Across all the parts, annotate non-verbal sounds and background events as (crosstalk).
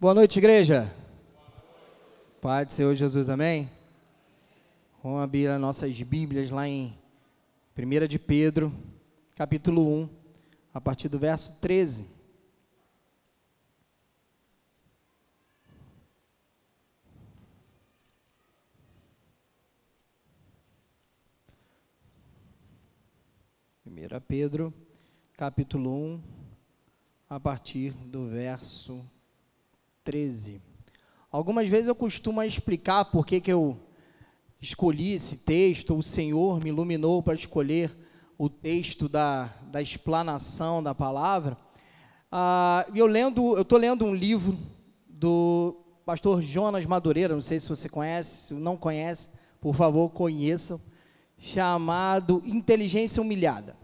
Boa noite, igreja. Pai do Senhor Jesus, amém? Vamos abrir as nossas Bíblias lá em 1 de Pedro, capítulo 1, a partir do verso 13. Primeira Pedro, capítulo 1, a partir do verso 13. Algumas vezes eu costumo explicar por que, que eu escolhi esse texto, o Senhor me iluminou para escolher o texto da, da explanação da palavra. Ah, eu lendo, eu estou lendo um livro do pastor Jonas Madureira, não sei se você conhece, se não conhece, por favor, conheçam, chamado Inteligência Humilhada.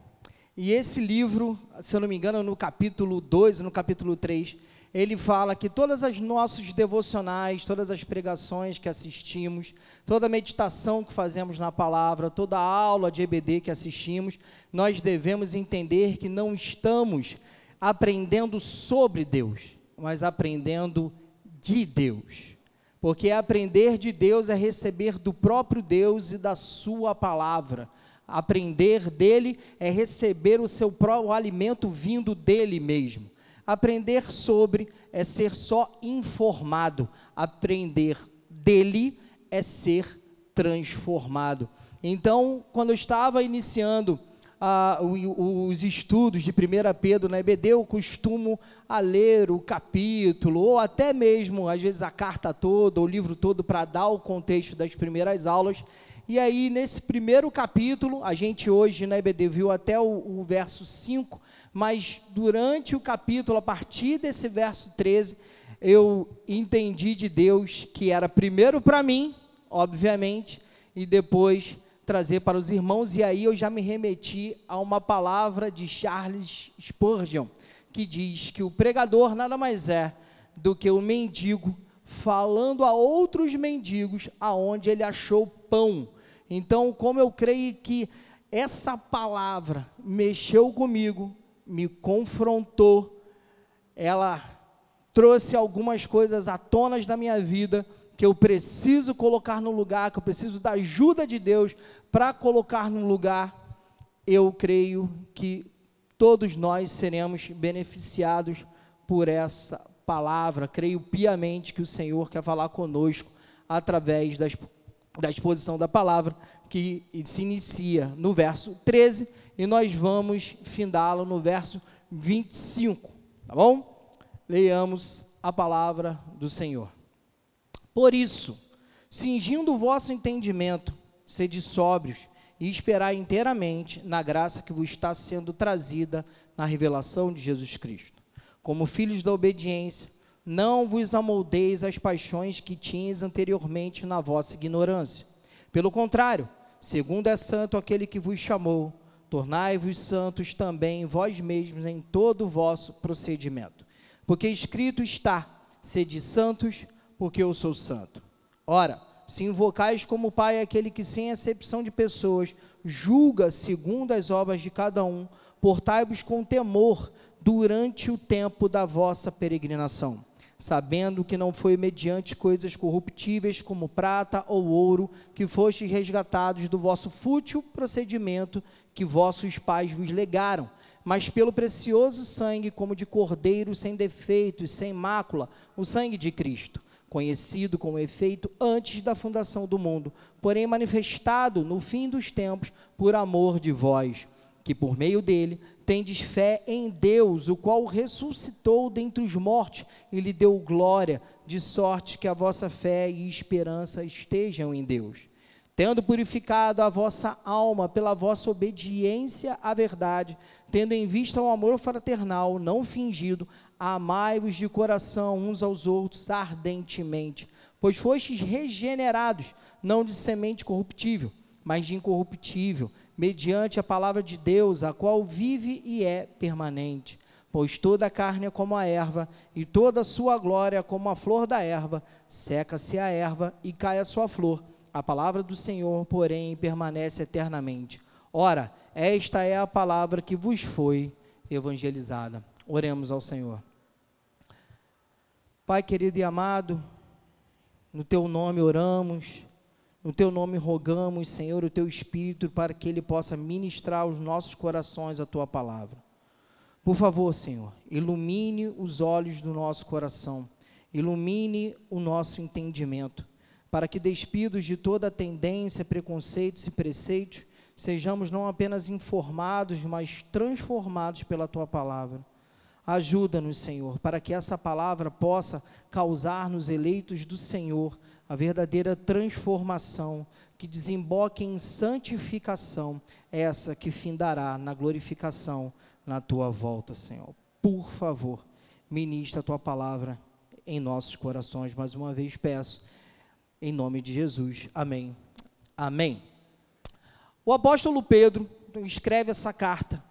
E esse livro, se eu não me engano, no capítulo 2, no capítulo 3, ele fala que todas as nossos devocionais, todas as pregações que assistimos, toda meditação que fazemos na palavra, toda aula de EBD que assistimos, nós devemos entender que não estamos aprendendo sobre Deus, mas aprendendo de Deus. Porque aprender de Deus é receber do próprio Deus e da sua palavra. Aprender dele é receber o seu próprio alimento vindo dele mesmo. Aprender sobre é ser só informado, aprender dele é ser transformado. Então, quando eu estava iniciando ah, os estudos de 1 Pedro na EBD, eu costumo a ler o capítulo, ou até mesmo, às vezes, a carta toda, o livro todo, para dar o contexto das primeiras aulas. E aí, nesse primeiro capítulo, a gente hoje na EBD viu até o, o verso 5, mas durante o capítulo, a partir desse verso 13, eu entendi de Deus que era primeiro para mim, obviamente, e depois trazer para os irmãos, e aí eu já me remeti a uma palavra de Charles Spurgeon, que diz que o pregador nada mais é do que o mendigo falando a outros mendigos aonde ele achou pão. Então, como eu creio que essa palavra mexeu comigo, me confrontou, ela trouxe algumas coisas à tona da minha vida que eu preciso colocar no lugar, que eu preciso da ajuda de Deus para colocar no lugar. Eu creio que todos nós seremos beneficiados por essa palavra. Creio piamente que o Senhor quer falar conosco através da, da exposição da palavra, que se inicia no verso 13 e nós vamos findá-lo no verso 25, tá bom? Leiamos a palavra do Senhor. Por isso, cingindo o vosso entendimento, sede sóbrios e esperai inteiramente na graça que vos está sendo trazida na revelação de Jesus Cristo. Como filhos da obediência, não vos amoldeis às paixões que tinhas anteriormente na vossa ignorância. Pelo contrário, segundo é santo aquele que vos chamou, tornai-vos santos também vós mesmos em todo o vosso procedimento. Porque escrito está: sede santos, porque eu sou santo. Ora, se invocais como Pai aquele que, sem exceção de pessoas, julga segundo as obras de cada um, portai-vos com temor durante o tempo da vossa peregrinação sabendo que não foi mediante coisas corruptíveis como prata ou ouro que fostes resgatados do vosso fútil procedimento que vossos pais vos legaram, mas pelo precioso sangue como de cordeiro sem defeito e sem mácula, o sangue de Cristo, conhecido com efeito antes da fundação do mundo, porém manifestado no fim dos tempos por amor de vós, que por meio dele tendes fé em Deus, o qual ressuscitou dentre os mortos e lhe deu glória, de sorte que a vossa fé e esperança estejam em Deus. Tendo purificado a vossa alma pela vossa obediência à verdade, tendo em vista o amor fraternal não fingido, amai-vos de coração uns aos outros ardentemente, pois fostes regenerados, não de semente corruptível, mas de incorruptível, mediante a palavra de Deus, a qual vive e é permanente. Pois toda a carne é como a erva, e toda a sua glória como a flor da erva. Seca-se a erva e cai a sua flor. A palavra do Senhor, porém, permanece eternamente. Ora, esta é a palavra que vos foi evangelizada. Oremos ao Senhor. Pai querido e amado, no teu nome oramos, no teu nome rogamos, Senhor, o teu Espírito para que ele possa ministrar aos nossos corações a tua palavra. Por favor, Senhor, ilumine os olhos do nosso coração, ilumine o nosso entendimento, para que, despidos de toda tendência, preconceitos e preceitos, sejamos não apenas informados, mas transformados pela tua palavra. Ajuda-nos, Senhor, para que essa palavra possa causar nos eleitos do Senhor a verdadeira transformação, que desemboque em santificação, essa que findará na glorificação na tua volta, Senhor. Por favor, ministra a tua palavra em nossos corações. Mais uma vez peço, em nome de Jesus. Amém. Amém. O apóstolo Pedro escreve essa carta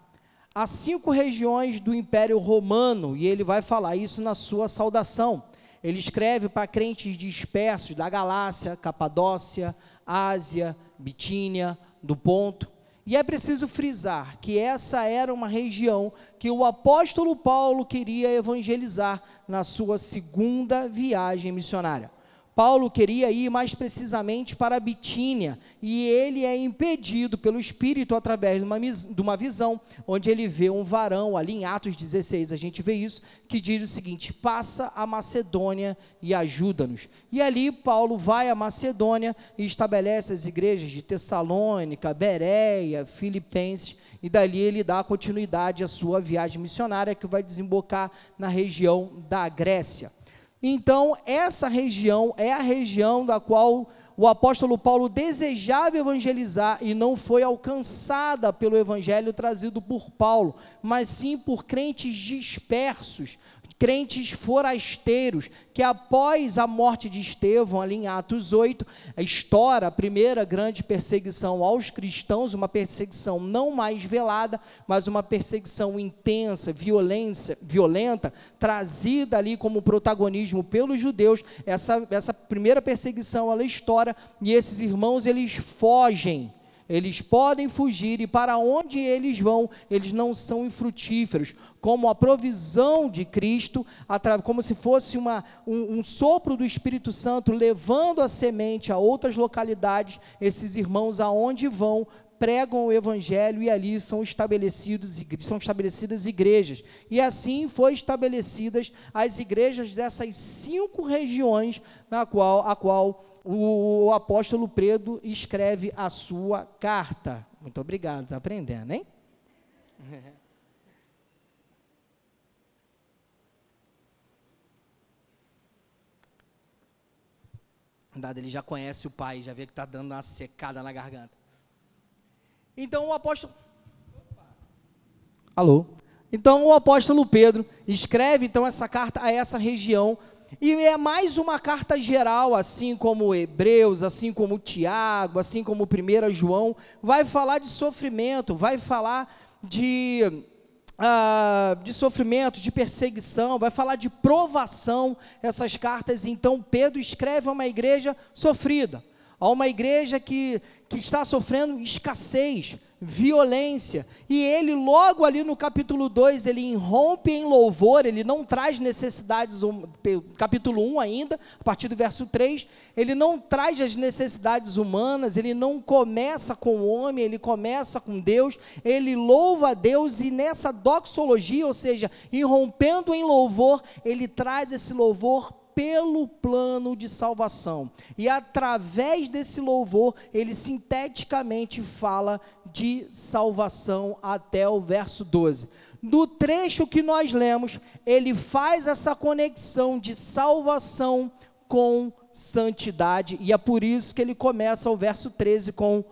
a cinco regiões do Império Romano, e ele vai falar isso na sua saudação. Ele escreve para crentes dispersos da Galácia, Capadócia, Ásia, Bitínia, do Ponto. E é preciso frisar que essa era uma região que o apóstolo Paulo queria evangelizar na sua segunda viagem missionária. Paulo queria ir mais precisamente para Bitínia, e ele é impedido pelo Espírito através de uma, de uma, visão, onde ele vê um varão, ali em Atos 16, a gente vê isso, que diz o seguinte: passa a Macedônia e ajuda-nos. E ali Paulo vai à Macedônia e estabelece as igrejas de Tessalônica, Bereia, Filipenses, e dali ele dá continuidade à sua viagem missionária, que vai desembocar na região da Grécia. Então, essa região é a região da qual o apóstolo Paulo desejava evangelizar e não foi alcançada pelo evangelho trazido por Paulo, mas sim por crentes dispersos, crentes forasteiros, que após a morte de Estevão, ali em Atos 8, estoura a primeira grande perseguição aos cristãos, uma perseguição não mais velada, mas uma perseguição intensa, violência, violenta, trazida ali como protagonismo pelos judeus. Essa, essa primeira perseguição, ela estoura, e esses irmãos, eles fogem eles podem fugir e para onde eles vão, eles não são infrutíferos, como a provisão de Cristo, como se fosse uma, um, um sopro do Espírito Santo levando a semente a outras localidades, esses irmãos aonde vão pregam o evangelho e ali são estabelecidos são estabelecidas igrejas. E assim foi estabelecidas as igrejas dessas cinco regiões na qual a qual o, apóstolo Pedro escreve a sua carta. Muito obrigado, está aprendendo, hein? (laughs) Dado, ele já conhece o pai, já vê que está dando uma secada na garganta. Então o apóstolo. Alô? Então o apóstolo Pedro escreve então essa carta a essa região e é mais uma carta geral, assim como Hebreus, assim como Tiago, assim como 1 João, vai falar de sofrimento, vai falar de, uh, de sofrimento, de perseguição, vai falar de provação, essas cartas. Então, Pedro escreve a uma igreja sofrida, a uma igreja que, que está sofrendo escassez, violência. E ele, logo ali no capítulo 2, ele irrompe em louvor, ele não traz necessidades, capítulo 1 um ainda, a partir do verso 3, ele não traz as necessidades humanas, ele não começa com o homem, ele começa com Deus, ele louva a Deus e nessa doxologia, ou seja, irrompendo em louvor, ele traz esse louvor pelo plano de salvação. E através desse louvor, ele sinteticamente fala de salvação até o verso 12. No trecho que nós lemos, ele faz essa conexão de salvação com santidade, e é por isso que ele começa o verso 13 com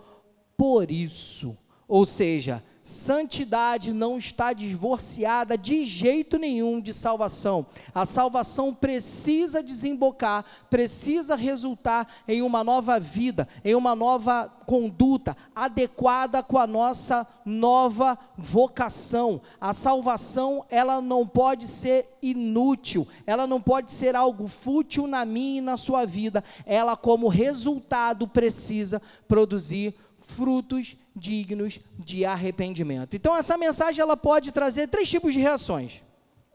por isso. Ou seja, Santidade não está divorciada de jeito nenhum de salvação. A salvação precisa desembocar, precisa resultar em uma nova vida, em uma nova conduta adequada com a nossa nova vocação. A salvação, ela não pode ser inútil, ela não pode ser algo fútil na minha e na sua vida. Ela como resultado precisa produzir frutos dignos de arrependimento. Então essa mensagem ela pode trazer três tipos de reações.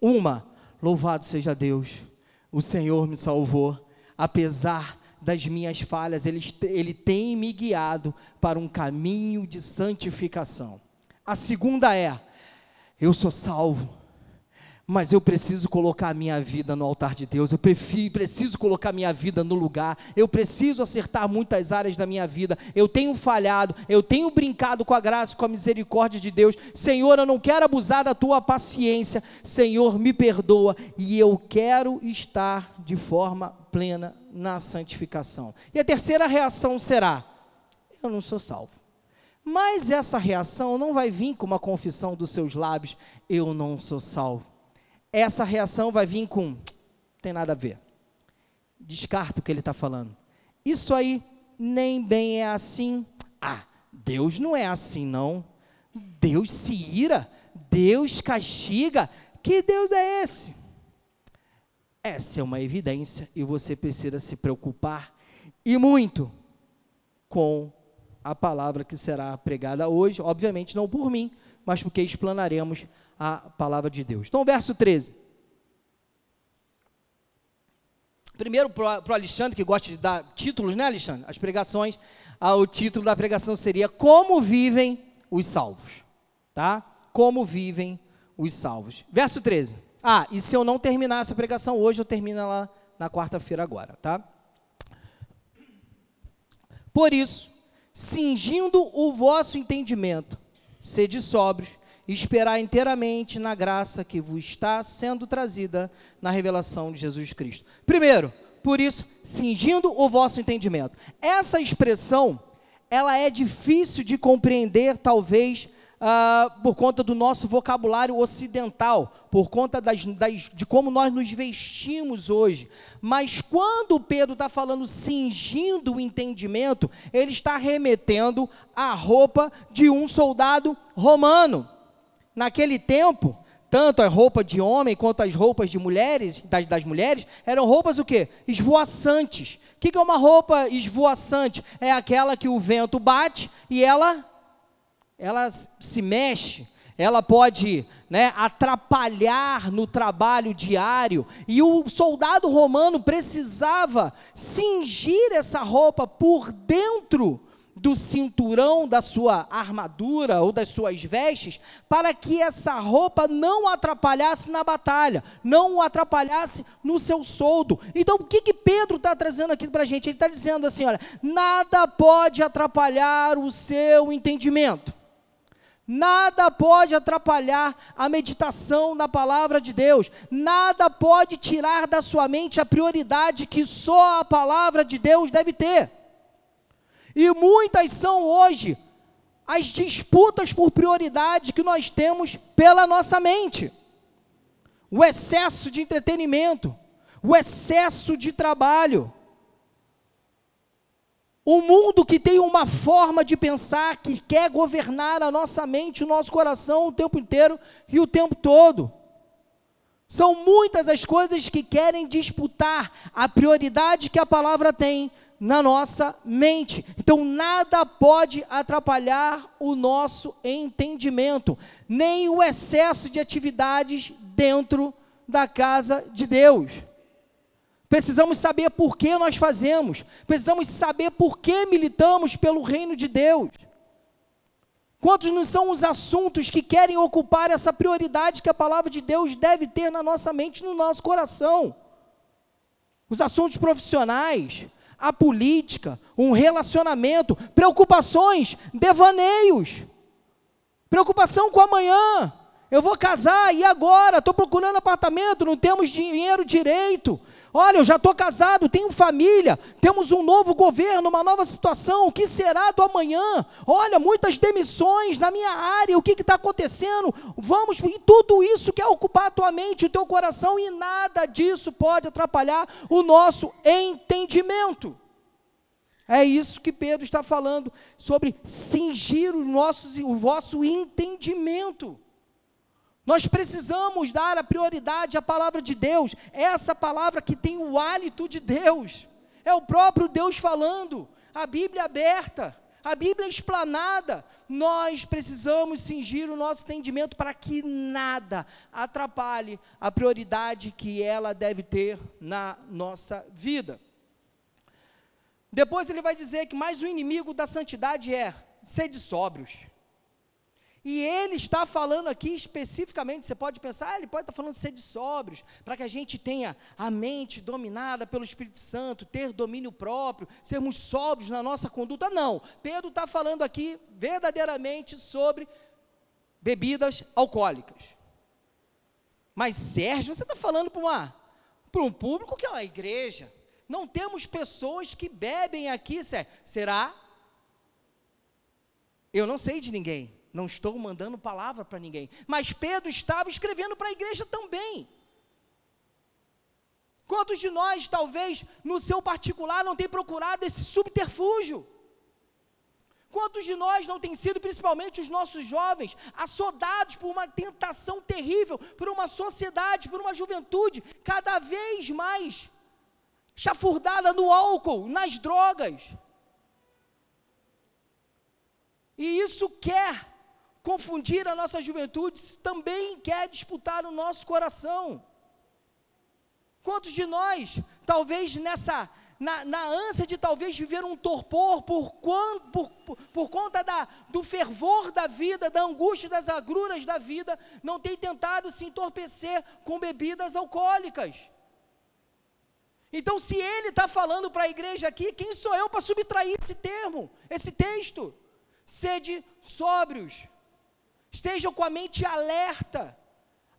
Uma, louvado seja Deus. o Senhor me salvou, apesar das minhas falhas, Ele, ele tem me guiado para um caminho de santificação. A segunda é: eu sou salvo mas eu preciso colocar a minha vida no altar de Deus, eu prefiro, preciso colocar a minha vida no lugar, eu preciso acertar muitas áreas da minha vida, eu tenho falhado, eu tenho brincado com a graça, com a misericórdia de Deus, Senhor, eu não quero abusar da tua paciência, Senhor, me perdoa, e eu quero estar de forma plena na santificação. E a terceira reação será: eu não sou salvo. Mas essa reação não vai vir com uma confissão dos seus lábios, eu não sou salvo essa reação vai vir com: tem nada a ver. Descarta o que ele está falando. Isso aí nem bem é assim. Ah, Deus não é assim, não. Deus se ira, Deus castiga. Que Deus é esse? Essa é uma evidência e você precisa se preocupar e muito com a palavra que será pregada hoje, obviamente não por mim, mas porque explanaremos a palavra de Deus. Então, verso 13. Primeiro, para o Alexandre, que gosta de dar títulos, né, Alexandre? As pregações, ah, o título da pregação seria Como Vivem os Salvos. Tá? Como Vivem os Salvos. Verso 13. Ah, e se eu não terminar essa pregação hoje, eu termino lá na quarta-feira agora, tá? Por isso, cingindo o vosso entendimento, sede sóbrios e esperar inteiramente na graça que vos está sendo trazida na revelação de Jesus Cristo. Primeiro, por isso, cingindo o vosso entendimento. Essa expressão, ela é difícil de compreender, talvez, uh, por conta do nosso vocabulário ocidental, por conta das, das, de como nós nos vestimos hoje. Mas quando Pedro está falando cingindo o entendimento, ele está remetendo à roupa de um soldado romano. Naquele tempo, tanto a roupa de homem quanto as roupas de mulheres, das, das mulheres, eram roupas o quê? Esvoaçantes. O que, que é uma roupa esvoaçante? É aquela que o vento bate e ela, ela se mexe, ela pode né, atrapalhar no trabalho diário. E o soldado romano precisava cingir essa roupa por dentro do cinturão da sua armadura ou das suas vestes, para que essa roupa não atrapalhasse na batalha, não o atrapalhasse no seu soldo. Então, o que, que Pedro está trazendo aqui para a gente? Ele está dizendo assim: olha, nada pode atrapalhar o seu entendimento. Nada pode atrapalhar a meditação na palavra de Deus. Nada pode tirar da sua mente a prioridade que só a palavra de Deus deve ter. E muitas são hoje as disputas por prioridade que nós temos pela nossa mente. O excesso de entretenimento, o excesso de trabalho. O mundo que tem uma forma de pensar que quer governar a nossa mente, o nosso coração o tempo inteiro e o tempo todo. São muitas as coisas que querem disputar a prioridade que a palavra tem na nossa mente. Então, nada pode atrapalhar o nosso entendimento, nem o excesso de atividades dentro da casa de Deus. Precisamos saber por que nós fazemos, precisamos saber por que militamos pelo reino de Deus. Quantos não são os assuntos que querem ocupar essa prioridade que a palavra de Deus deve ter na nossa mente, no nosso coração? Os assuntos profissionais, a política, um relacionamento, preocupações, devaneios, preocupação com amanhã. Eu vou casar e agora? Estou procurando apartamento, não temos dinheiro direito. Olha, eu já estou casado, tenho família, temos um novo governo, uma nova situação, o que será do amanhã? Olha, muitas demissões na minha área, o que está acontecendo? Vamos, e tudo isso quer ocupar a tua mente, o teu coração, e nada disso pode atrapalhar o nosso entendimento. É isso que Pedro está falando, sobre cingir os nossos, o vosso entendimento. Nós precisamos dar a prioridade à palavra de Deus, é essa palavra que tem o hálito de Deus, é o próprio Deus falando, a Bíblia aberta, A Bíblia explanada. Nós precisamos cingir o nosso entendimento para que nada atrapalhe a prioridade que ela deve ter na nossa vida. Depois ele vai dizer que mais o inimigo da santidade é sede sóbrios. E ele está falando aqui especificamente, você pode pensar, ah, ele pode estar falando de sede sóbrios, para que a gente tenha a mente dominada pelo Espírito Santo, ter domínio próprio, sermos sóbrios na nossa conduta. Não, Pedro está falando aqui verdadeiramente sobre bebidas alcoólicas. Mas Sérgio, você está falando para, para um público que é uma igreja. Não temos pessoas que bebem aqui, Sérgio. Será? Eu não sei de ninguém. Não estou mandando palavra para ninguém. Mas Pedro estava escrevendo para a igreja também. Quantos de nós, talvez, no seu particular, não tem procurado esse subterfúgio? Quantos de nós não têm sido, principalmente os nossos jovens, assodados por uma tentação terrível, por uma sociedade, por uma juventude cada vez mais chafurdada no álcool, nas drogas? E isso quer confundir a nossa juventude, também quer disputar o nosso coração. Quantos de nós, talvez nessa, na, na ânsia de talvez viver um torpor por, por, por, por conta da, do fervor da vida, da angústia, das agruras da vida, não tem tentado se entorpecer com bebidas alcoólicas? Então, se ele está falando para a igreja aqui, quem sou eu para subtrair esse termo, esse texto? Sede sóbrios. Estejam com a mente alerta.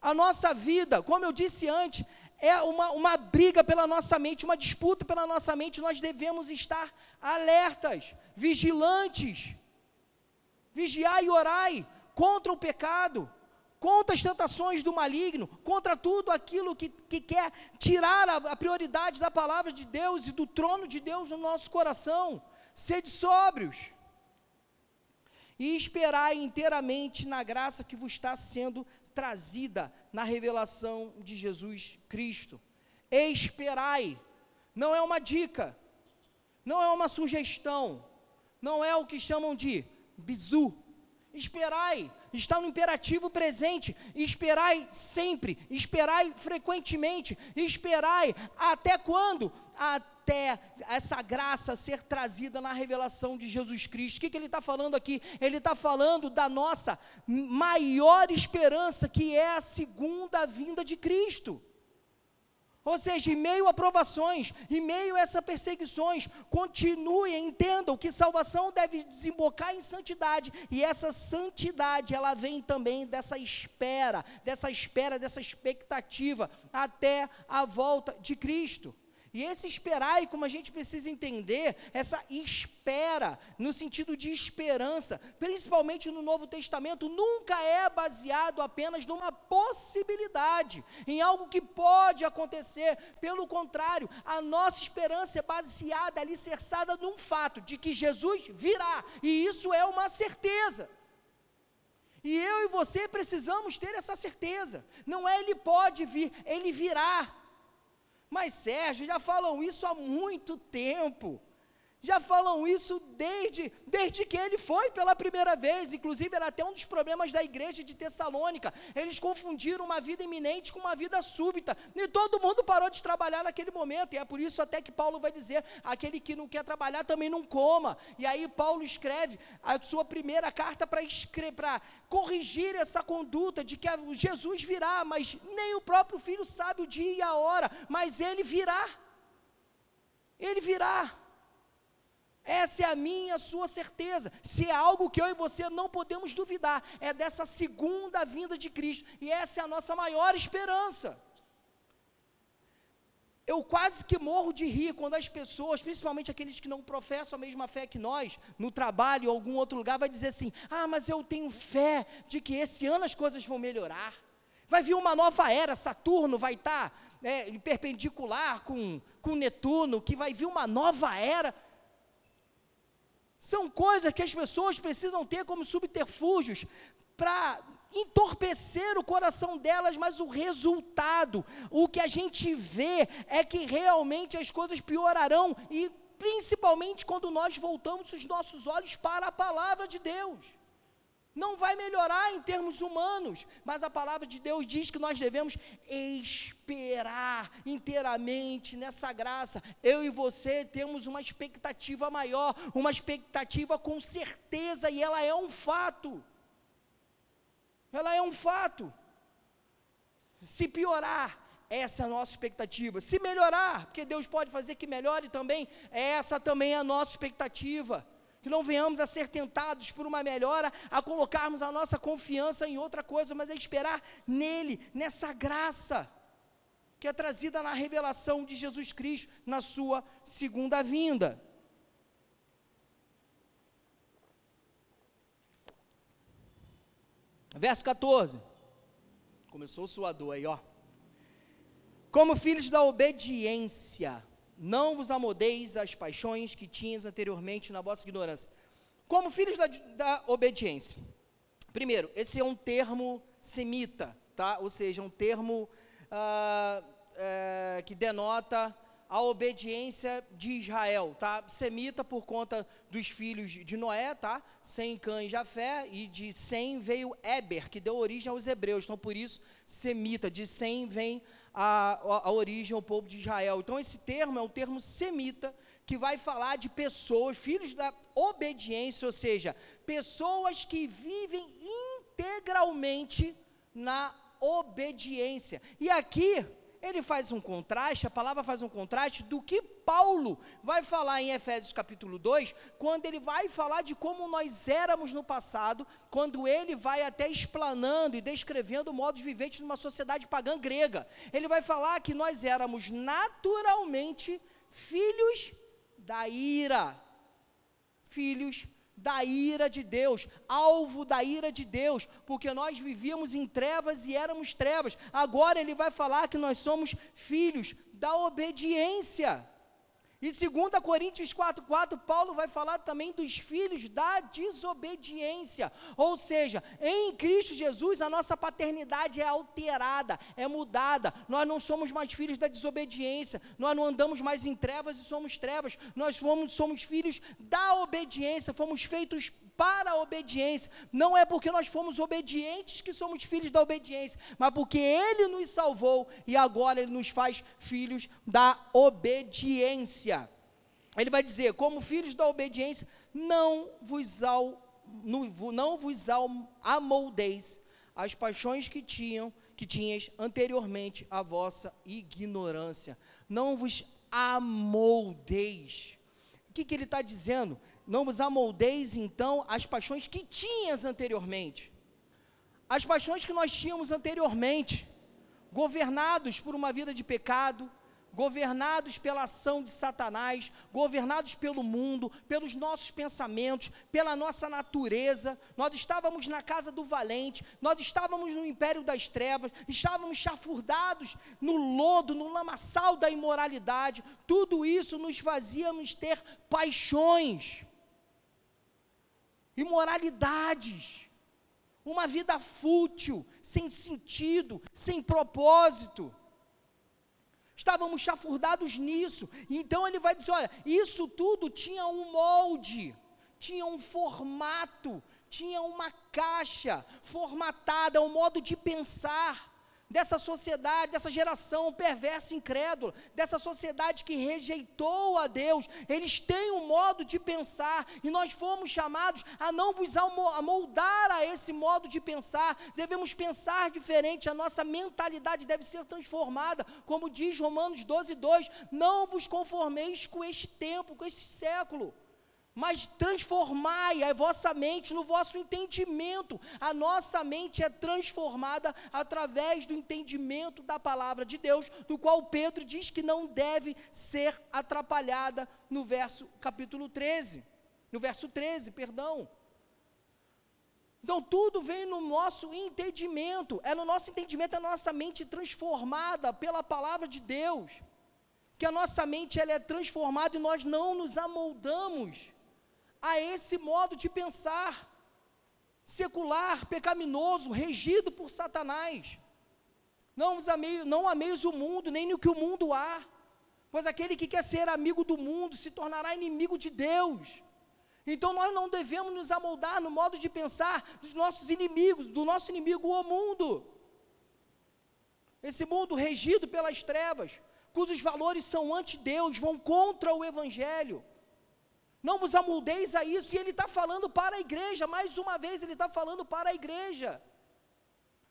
A nossa vida, como eu disse antes, é uma, uma briga pela nossa mente, uma disputa pela nossa mente. Nós devemos estar alertas, vigilantes. Vigiai e orai contra o pecado, contra as tentações do maligno, contra tudo aquilo que, que quer tirar a, a prioridade da palavra de Deus e do trono de Deus no nosso coração. Sede sóbrios e esperai inteiramente na graça que vos está sendo trazida na revelação de Jesus Cristo. Esperai, não é uma dica, não é uma sugestão, não é o que chamam de bizu. Esperai, está no imperativo presente. Esperai sempre, esperai frequentemente, esperai até quando? Até essa graça ser trazida na revelação de Jesus Cristo. O que, que ele está falando aqui? Ele está falando da nossa maior esperança, que é a segunda vinda de Cristo. Ou seja, em meio a provações, em meio a essas perseguições, continuem, entendam que salvação deve desembocar em santidade, e essa santidade, ela vem também dessa espera, dessa espera, dessa expectativa, até a volta de Cristo. E esse esperar, e como a gente precisa entender, essa espera, no sentido de esperança, principalmente no Novo Testamento, nunca é baseado apenas numa possibilidade, em algo que pode acontecer. Pelo contrário, a nossa esperança é baseada, alicerçada num fato de que Jesus virá, e isso é uma certeza. E eu e você precisamos ter essa certeza. Não é ele pode vir, ele virá. Mas Sérgio, já falam isso há muito tempo já falam isso desde, desde que ele foi pela primeira vez. Inclusive, era até um dos problemas da igreja de Tessalônica. Eles confundiram uma vida iminente com uma vida súbita. E todo mundo parou de trabalhar naquele momento. E é por isso até que Paulo vai dizer: aquele que não quer trabalhar também não coma. E aí Paulo escreve a sua primeira carta para corrigir essa conduta de que Jesus virá, mas nem o próprio filho sabe o dia e a hora, mas ele virá. Ele virá. Essa é a minha, a sua certeza. Se é algo que eu e você não podemos duvidar, é dessa segunda vinda de Cristo. E essa é a nossa maior esperança. Eu quase que morro de rir quando as pessoas, principalmente aqueles que não professam a mesma fé que nós, no trabalho ou algum outro lugar, vai dizer assim: "Ah, mas eu tenho fé de que esse ano as coisas vão melhorar. Vai vir uma nova era, Saturno vai estar tá, é, perpendicular com, com Netuno, que vai vir uma nova era. São coisas que as pessoas precisam ter como subterfúgios para entorpecer o coração delas, mas o resultado, o que a gente vê é que realmente as coisas piorarão e principalmente quando nós voltamos os nossos olhos para a palavra de Deus. Não vai melhorar em termos humanos, mas a palavra de Deus diz que nós devemos esperar inteiramente nessa graça. Eu e você temos uma expectativa maior, uma expectativa com certeza, e ela é um fato. Ela é um fato. Se piorar, essa é a nossa expectativa. Se melhorar, porque Deus pode fazer que melhore também, essa também é a nossa expectativa. Que não venhamos a ser tentados por uma melhora, a colocarmos a nossa confiança em outra coisa, mas a esperar nele, nessa graça que é trazida na revelação de Jesus Cristo na sua segunda vinda. Verso 14. Começou o suador aí, ó. Como filhos da obediência, não vos amodeis às paixões que tinhas anteriormente na vossa ignorância. Como filhos da, da obediência. Primeiro, esse é um termo semita, tá? Ou seja, um termo ah, é, que denota a obediência de Israel, tá? Semita por conta dos filhos de Noé, tá? Sem Cã e Jafé, e de Sem veio Eber, que deu origem aos hebreus. Então, por isso, semita. De Sem vem a, a, origem ao povo de Israel. Então, esse termo é um termo semita, que vai falar de pessoas, filhos da obediência, ou seja, pessoas que vivem integralmente na obediência. E aqui ele faz um contraste, a palavra faz um contraste do que Paulo vai falar em Efésios capítulo 2, quando ele vai falar de como nós éramos no passado, quando ele vai até explanando e descrevendo modos viventes numa sociedade pagã grega. Ele vai falar que nós éramos naturalmente filhos da ira. Filhos da ira de Deus, alvo da ira de Deus, porque nós vivíamos em trevas e éramos trevas. Agora ele vai falar que nós somos filhos da obediência. E 2 Coríntios 4,4, Paulo vai falar também dos filhos da desobediência. Ou seja, em Cristo Jesus a nossa paternidade é alterada, é mudada. Nós não somos mais filhos da desobediência, nós não andamos mais em trevas e somos trevas. Nós fomos, somos filhos da obediência, fomos feitos para a obediência. Não é porque nós fomos obedientes que somos filhos da obediência, mas porque Ele nos salvou e agora Ele nos faz filhos da obediência. Ele vai dizer: como filhos da obediência, não vos, ao, não vos amoldeis as paixões que tinham que tinhas anteriormente a vossa ignorância. Não vos amoldeis. O que, que ele está dizendo? Não vos amoldeis então as paixões que tinhas anteriormente. As paixões que nós tínhamos anteriormente, governados por uma vida de pecado, governados pela ação de Satanás, governados pelo mundo, pelos nossos pensamentos, pela nossa natureza. Nós estávamos na casa do valente, nós estávamos no império das trevas, estávamos chafurdados no lodo, no lamaçal da imoralidade. Tudo isso nos fazíamos ter paixões imoralidades, uma vida fútil, sem sentido, sem propósito. Estávamos chafurdados nisso. Então ele vai dizer: olha, isso tudo tinha um molde, tinha um formato, tinha uma caixa formatada, um modo de pensar dessa sociedade, dessa geração perversa e incrédula, dessa sociedade que rejeitou a Deus. Eles têm um modo de pensar e nós fomos chamados a não vos amoldar a esse modo de pensar. Devemos pensar diferente, a nossa mentalidade deve ser transformada, como diz Romanos 12, 2. Não vos conformeis com este tempo, com este século mas transformai a vossa mente no vosso entendimento. A nossa mente é transformada através do entendimento da palavra de Deus, do qual Pedro diz que não deve ser atrapalhada no verso capítulo 13. No verso 13, perdão. Então tudo vem no nosso entendimento, é no nosso entendimento, é na nossa mente transformada pela palavra de Deus. Que a nossa mente ela é transformada e nós não nos amoldamos a esse modo de pensar secular, pecaminoso, regido por Satanás. Não, ameis, não ameis o mundo, nem no que o mundo há. Pois aquele que quer ser amigo do mundo se tornará inimigo de Deus. Então nós não devemos nos amoldar no modo de pensar dos nossos inimigos, do nosso inimigo, o mundo. Esse mundo regido pelas trevas, cujos valores são anti-Deus, vão contra o Evangelho. Não vos amoldeis a isso, e ele está falando para a igreja, mais uma vez ele está falando para a igreja.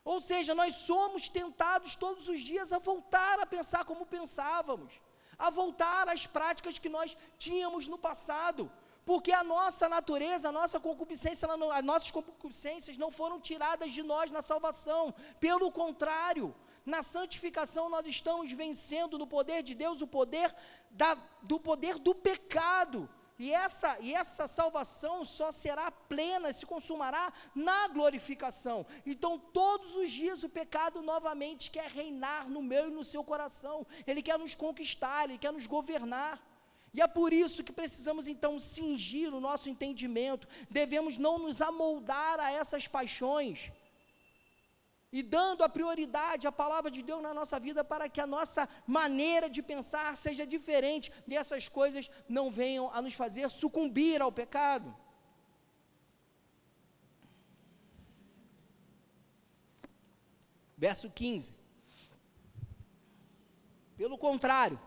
Ou seja, nós somos tentados todos os dias a voltar a pensar como pensávamos, a voltar às práticas que nós tínhamos no passado, porque a nossa natureza, a nossa concupiscência, as nossas concupiscências não foram tiradas de nós na salvação, pelo contrário, na santificação nós estamos vencendo no poder de Deus o poder da, do poder do pecado. E essa, e essa salvação só será plena, se consumará na glorificação. Então, todos os dias o pecado novamente quer reinar no meu e no seu coração. Ele quer nos conquistar, ele quer nos governar. E é por isso que precisamos então cingir o nosso entendimento. Devemos não nos amoldar a essas paixões e dando a prioridade à palavra de Deus na nossa vida para que a nossa maneira de pensar seja diferente e essas coisas não venham a nos fazer sucumbir ao pecado. Verso 15. Pelo contrário,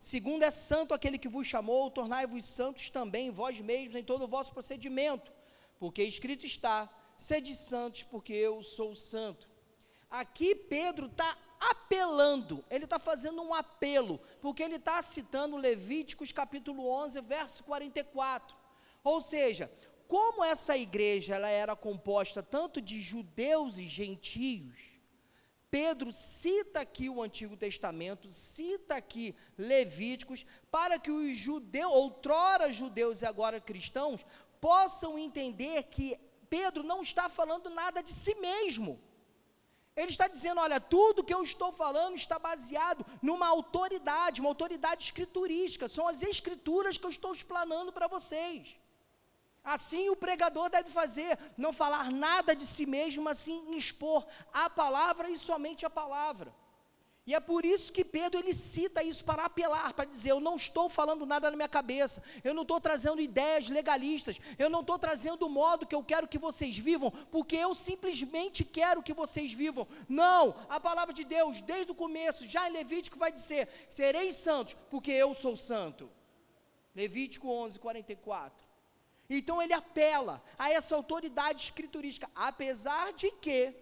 segundo é santo aquele que vos chamou, tornai-vos santos também vós mesmos em todo o vosso procedimento, porque escrito está: sede santos, porque eu sou santo. Aqui Pedro está apelando, ele está fazendo um apelo, porque ele está citando Levíticos capítulo 11, verso 44. Ou seja, como essa igreja ela era composta tanto de judeus e gentios, Pedro cita aqui o Antigo Testamento, cita aqui Levíticos, para que os judeus, outrora judeus e agora cristãos, possam entender que Pedro não está falando nada de si mesmo. Ele está dizendo: olha, tudo que eu estou falando está baseado numa autoridade, uma autoridade escriturística. São as escrituras que eu estou explanando para vocês. Assim o pregador deve fazer, não falar nada de si mesmo, mas sim expor a palavra e somente a palavra. E é por isso que Pedro ele cita isso para apelar, para dizer: eu não estou falando nada na minha cabeça, eu não estou trazendo ideias legalistas, eu não estou trazendo o modo que eu quero que vocês vivam, porque eu simplesmente quero que vocês vivam. Não, a palavra de Deus, desde o começo, já em Levítico, vai dizer: sereis santos, porque eu sou santo. Levítico 11, 44. Então ele apela a essa autoridade escriturística, apesar de que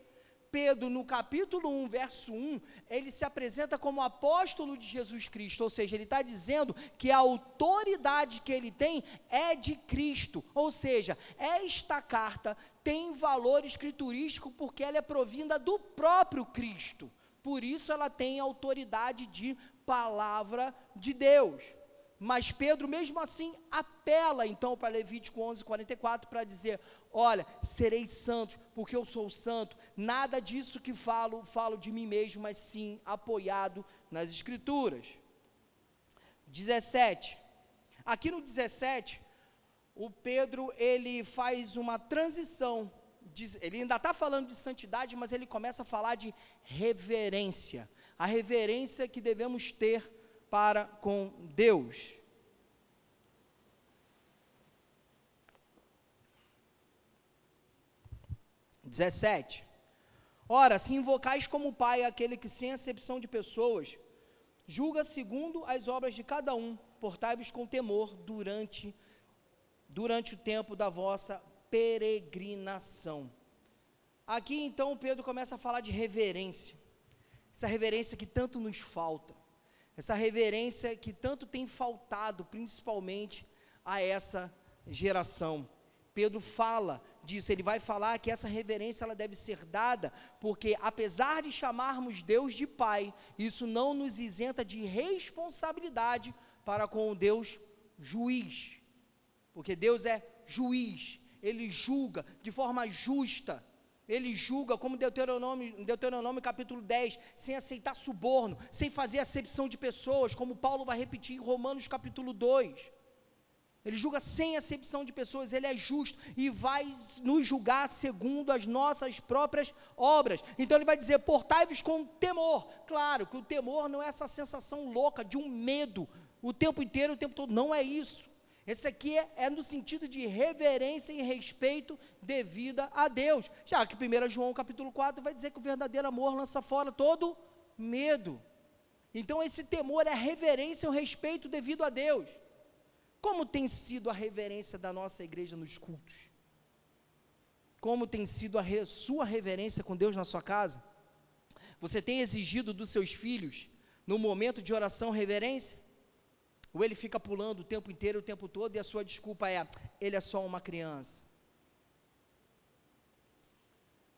Pedro, no capítulo 1, verso 1, ele se apresenta como apóstolo de Jesus Cristo, ou seja, ele está dizendo que a autoridade que ele tem é de Cristo, ou seja, esta carta tem valor escriturístico porque ela é provinda do próprio Cristo, por isso ela tem autoridade de palavra de Deus. Mas Pedro, mesmo assim, apela então para Levítico 11, 44, para dizer: Olha, sereis santos, porque eu sou santo. Nada disso que falo, falo de mim mesmo, mas sim apoiado nas Escrituras. 17. Aqui no 17, o Pedro ele faz uma transição. Ele ainda está falando de santidade, mas ele começa a falar de reverência. A reverência que devemos ter para com Deus. Dezessete. Ora, se invocais como Pai aquele que, sem acepção de pessoas, julga segundo as obras de cada um, portai-vos com temor durante, durante o tempo da vossa peregrinação. Aqui então Pedro começa a falar de reverência, essa reverência que tanto nos falta essa reverência que tanto tem faltado, principalmente a essa geração. Pedro fala disso, ele vai falar que essa reverência ela deve ser dada, porque apesar de chamarmos Deus de Pai, isso não nos isenta de responsabilidade para com o Deus juiz. Porque Deus é juiz, ele julga de forma justa. Ele julga, como Deuteronômio, Deuteronômio capítulo 10, sem aceitar suborno, sem fazer acepção de pessoas, como Paulo vai repetir em Romanos capítulo 2. Ele julga sem acepção de pessoas, ele é justo e vai nos julgar segundo as nossas próprias obras. Então ele vai dizer: portai-vos com temor. Claro que o temor não é essa sensação louca de um medo o tempo inteiro, o tempo todo. Não é isso. Esse aqui é, é no sentido de reverência e respeito devida a Deus. Já que 1 João capítulo 4 vai dizer que o verdadeiro amor lança fora todo medo. Então esse temor é reverência e o respeito devido a Deus. Como tem sido a reverência da nossa igreja nos cultos? Como tem sido a re, sua reverência com Deus na sua casa? Você tem exigido dos seus filhos, no momento de oração, reverência? Ou ele fica pulando o tempo inteiro, o tempo todo, e a sua desculpa é: ele é só uma criança?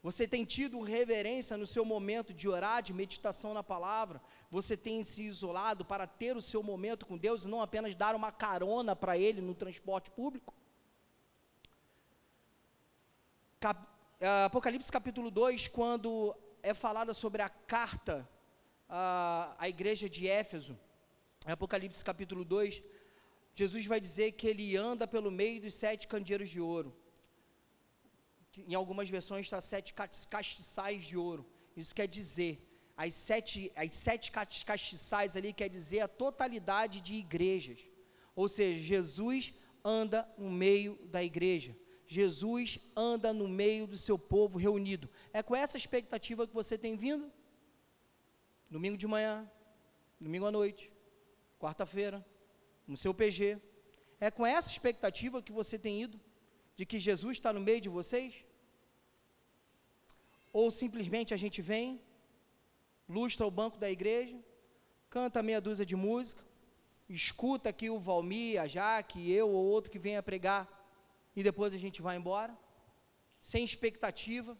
Você tem tido reverência no seu momento de orar, de meditação na palavra? Você tem se isolado para ter o seu momento com Deus e não apenas dar uma carona para Ele no transporte público? Cap, uh, Apocalipse capítulo 2, quando é falada sobre a carta uh, à igreja de Éfeso, Apocalipse capítulo 2, Jesus vai dizer que ele anda pelo meio dos sete candeeiros de ouro em algumas versões está sete castiçais de ouro. Isso quer dizer, as sete, as sete castiçais ali quer dizer a totalidade de igrejas. Ou seja, Jesus anda no meio da igreja. Jesus anda no meio do seu povo reunido. É com essa expectativa que você tem vindo? Domingo de manhã, domingo à noite, quarta-feira, no seu PG. É com essa expectativa que você tem ido? De que Jesus está no meio de vocês? Ou simplesmente a gente vem, lustra o banco da igreja, canta meia dúzia de música, escuta aqui o Valmir, a Jaque, eu ou outro que venha pregar, e depois a gente vai embora, sem expectativa,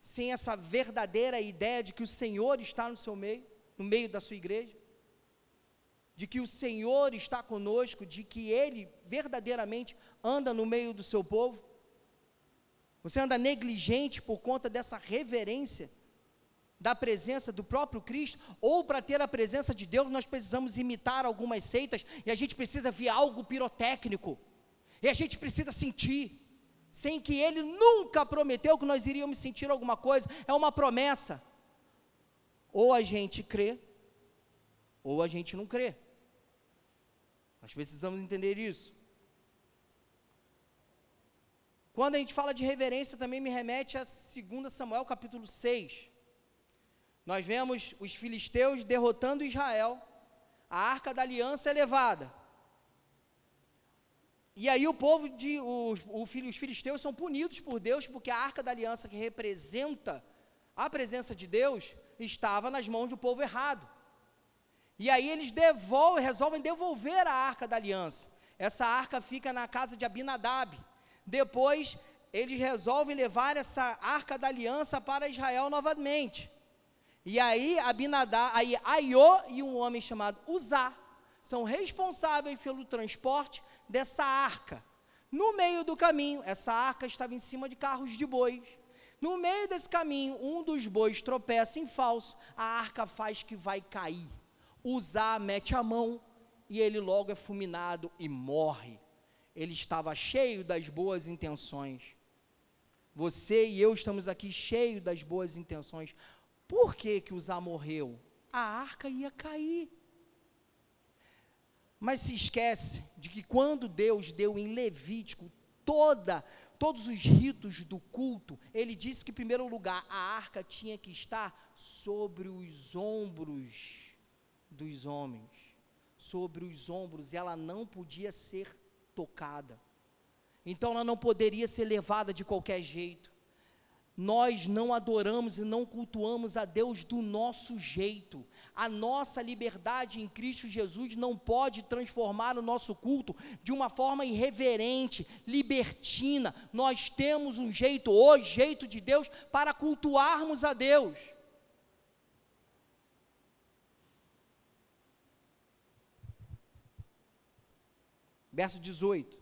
sem essa verdadeira ideia de que o Senhor está no seu meio, no meio da sua igreja, de que o Senhor está conosco, de que Ele verdadeiramente anda no meio do seu povo. Você anda negligente por conta dessa reverência da presença do próprio Cristo, ou para ter a presença de Deus, nós precisamos imitar algumas seitas e a gente precisa ver algo pirotécnico. E a gente precisa sentir, sem que ele nunca prometeu que nós iríamos sentir alguma coisa, é uma promessa. Ou a gente crê, ou a gente não crê. Nós precisamos entender isso. Quando a gente fala de reverência, também me remete a 2 Samuel capítulo 6. Nós vemos os filisteus derrotando Israel, a arca da aliança é levada. E aí o povo de o, o, os filisteus são punidos por Deus, porque a arca da aliança que representa a presença de Deus estava nas mãos do povo errado. E aí eles devolvem, resolvem devolver a arca da aliança. Essa arca fica na casa de Abinadab. Depois, eles resolvem levar essa arca da aliança para Israel novamente. E aí, Abinadá, aí Aiô e um homem chamado Uzá são responsáveis pelo transporte dessa arca. No meio do caminho, essa arca estava em cima de carros de bois. No meio desse caminho, um dos bois tropeça em falso, a arca faz que vai cair. Uzá mete a mão e ele logo é fulminado e morre ele estava cheio das boas intenções. Você e eu estamos aqui cheios das boas intenções. Por que que Uzá morreu? A arca ia cair. Mas se esquece de que quando Deus deu em Levítico toda todos os ritos do culto, ele disse que em primeiro lugar a arca tinha que estar sobre os ombros dos homens, sobre os ombros, ela não podia ser tocada. Então ela não poderia ser levada de qualquer jeito. Nós não adoramos e não cultuamos a Deus do nosso jeito. A nossa liberdade em Cristo Jesus não pode transformar o nosso culto de uma forma irreverente, libertina. Nós temos um jeito, o jeito de Deus, para cultuarmos a Deus. Verso 18.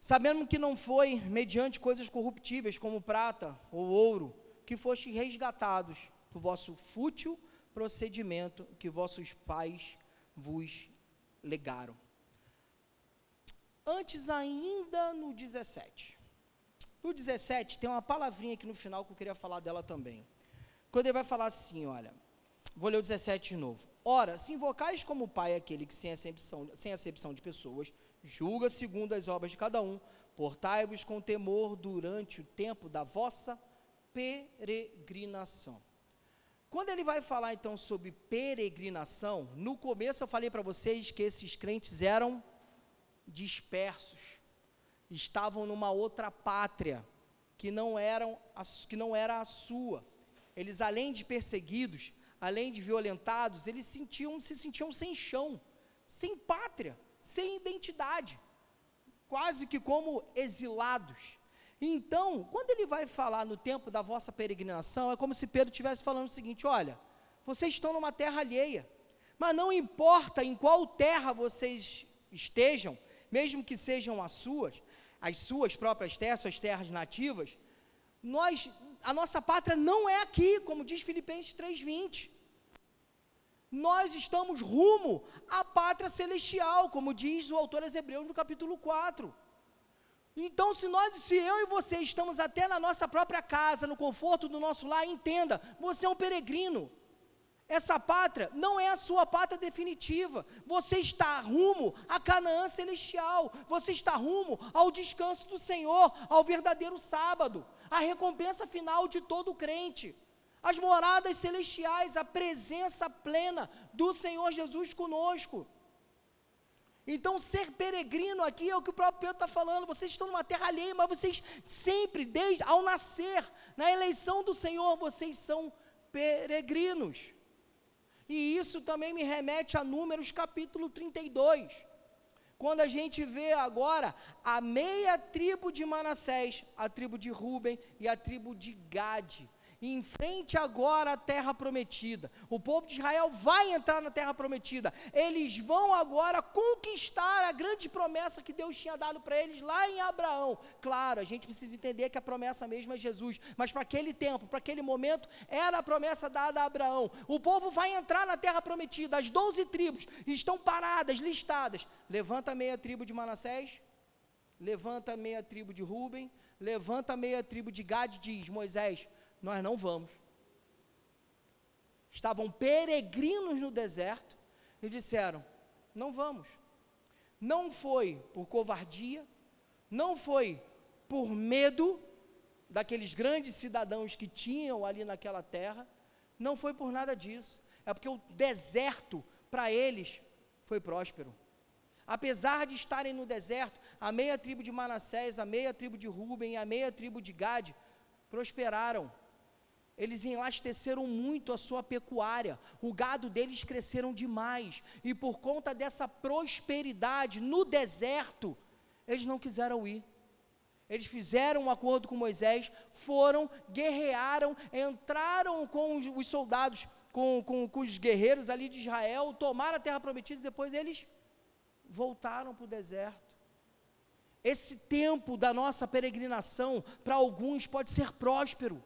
Sabendo que não foi mediante coisas corruptíveis, como prata ou ouro, que foste resgatados do vosso fútil procedimento que vossos pais vos legaram. Antes ainda no 17. No 17 tem uma palavrinha aqui no final que eu queria falar dela também. Quando ele vai falar assim, olha, vou ler o 17 de novo. Ora, se invocais como Pai aquele que sem acepção, sem acepção de pessoas, julga segundo as obras de cada um, portai-vos com temor durante o tempo da vossa peregrinação. Quando ele vai falar então sobre peregrinação, no começo eu falei para vocês que esses crentes eram dispersos, estavam numa outra pátria que não eram que não era a sua. Eles além de perseguidos, além de violentados, eles sentiam, se sentiam sem chão, sem pátria, sem identidade, quase que como exilados. Então, quando ele vai falar no tempo da vossa peregrinação, é como se Pedro estivesse falando o seguinte: olha, vocês estão numa terra alheia, mas não importa em qual terra vocês estejam, mesmo que sejam as suas, as suas próprias terras, suas terras nativas, nós, a nossa pátria não é aqui, como diz Filipenses 3:20. Nós estamos rumo à pátria celestial, como diz o autor aos Hebreus no capítulo 4. Então, se nós, se eu e você estamos até na nossa própria casa, no conforto do nosso lar, entenda, você é um peregrino. Essa pátria não é a sua pátria definitiva. Você está rumo a Canaã celestial. Você está rumo ao descanso do Senhor, ao verdadeiro sábado, a recompensa final de todo crente. As moradas celestiais, a presença plena do Senhor Jesus conosco. Então, ser peregrino aqui é o que o próprio Pedro está falando. Vocês estão numa terra alheia, mas vocês sempre, desde ao nascer, na eleição do Senhor, vocês são peregrinos. E isso também me remete a Números capítulo 32. Quando a gente vê agora a meia tribo de Manassés, a tribo de Ruben e a tribo de Gade enfrente agora a terra prometida. O povo de Israel vai entrar na terra prometida. Eles vão agora conquistar a grande promessa que Deus tinha dado para eles lá em Abraão. Claro, a gente precisa entender que a promessa mesmo é Jesus, mas para aquele tempo, para aquele momento, era a promessa dada a Abraão. O povo vai entrar na terra prometida. As doze tribos estão paradas, listadas. Levanta meia tribo de Manassés, levanta meia tribo de Ruben, levanta meia tribo de Gad, diz Moisés nós não vamos. Estavam peregrinos no deserto e disseram: não vamos. Não foi por covardia, não foi por medo daqueles grandes cidadãos que tinham ali naquela terra, não foi por nada disso. É porque o deserto para eles foi próspero. Apesar de estarem no deserto, a meia tribo de Manassés, a meia tribo de Ruben e a meia tribo de Gade prosperaram eles enlasteceram muito a sua pecuária, o gado deles cresceram demais, e por conta dessa prosperidade no deserto, eles não quiseram ir. Eles fizeram um acordo com Moisés, foram, guerrearam, entraram com os, os soldados, com, com, com os guerreiros ali de Israel, tomaram a terra prometida e depois eles voltaram para o deserto. Esse tempo da nossa peregrinação, para alguns, pode ser próspero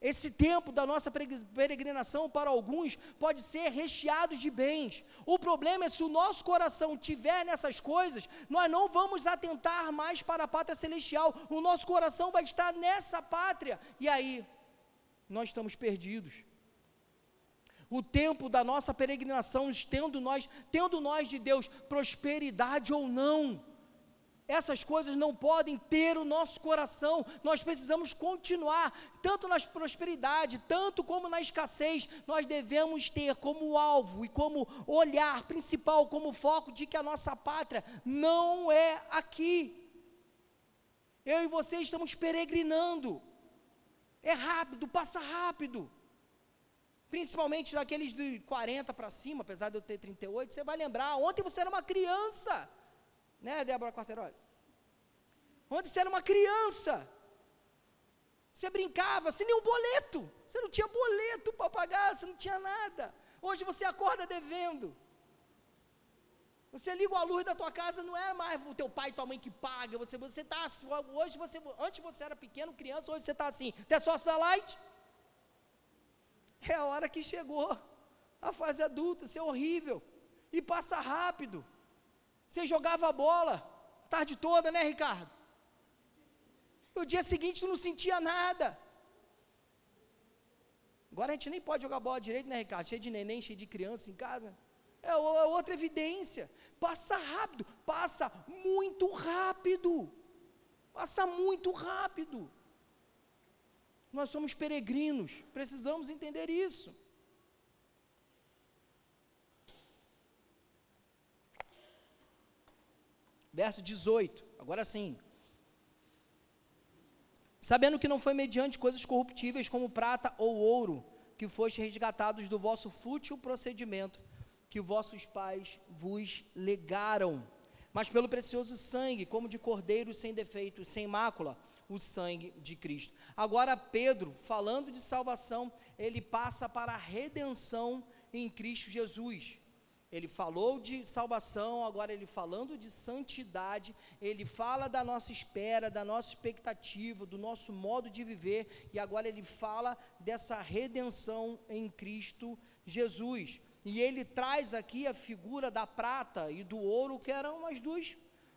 esse tempo da nossa peregrinação para alguns pode ser recheado de bens. O problema é se o nosso coração tiver nessas coisas, nós não vamos atentar mais para a pátria celestial. O nosso coração vai estar nessa pátria e aí nós estamos perdidos. O tempo da nossa peregrinação, tendo nós, tendo nós de Deus prosperidade ou não, essas coisas não podem ter o nosso coração. Nós precisamos continuar, tanto na prosperidade, tanto como na escassez. Nós devemos ter como alvo e como olhar principal, como foco de que a nossa pátria não é aqui. Eu e você estamos peregrinando. É rápido, passa rápido. Principalmente daqueles de 40 para cima, apesar de eu ter 38, você vai lembrar. Ontem você era uma criança. Né, Débora Quarteroli? Ontem você era uma criança. Você brincava, sem nenhum boleto. Você não tinha boleto para pagar, você não tinha nada. Hoje você acorda devendo. Você liga a luz da tua casa, não é mais o teu pai e tua mãe que paga. Você você tá hoje você antes você era pequeno, criança, hoje você está assim. Até sócio da Light. É a hora que chegou a fase adulta, ser é horrível e passa rápido. Você jogava bola. tarde toda, né, Ricardo? No dia seguinte tu não sentia nada. Agora a gente nem pode jogar bola direito, né, Ricardo? Cheio de neném, cheio de criança em casa. É, é outra evidência. Passa rápido, passa muito rápido. Passa muito rápido. Nós somos peregrinos, precisamos entender isso. Verso 18, agora sim. Sabendo que não foi mediante coisas corruptíveis como prata ou ouro que foste resgatados do vosso fútil procedimento que vossos pais vos legaram, mas pelo precioso sangue, como de cordeiro sem defeito, sem mácula, o sangue de Cristo. Agora, Pedro, falando de salvação, ele passa para a redenção em Cristo Jesus. Ele falou de salvação, agora ele falando de santidade, ele fala da nossa espera, da nossa expectativa, do nosso modo de viver, e agora ele fala dessa redenção em Cristo Jesus. E ele traz aqui a figura da prata e do ouro, que eram as duas,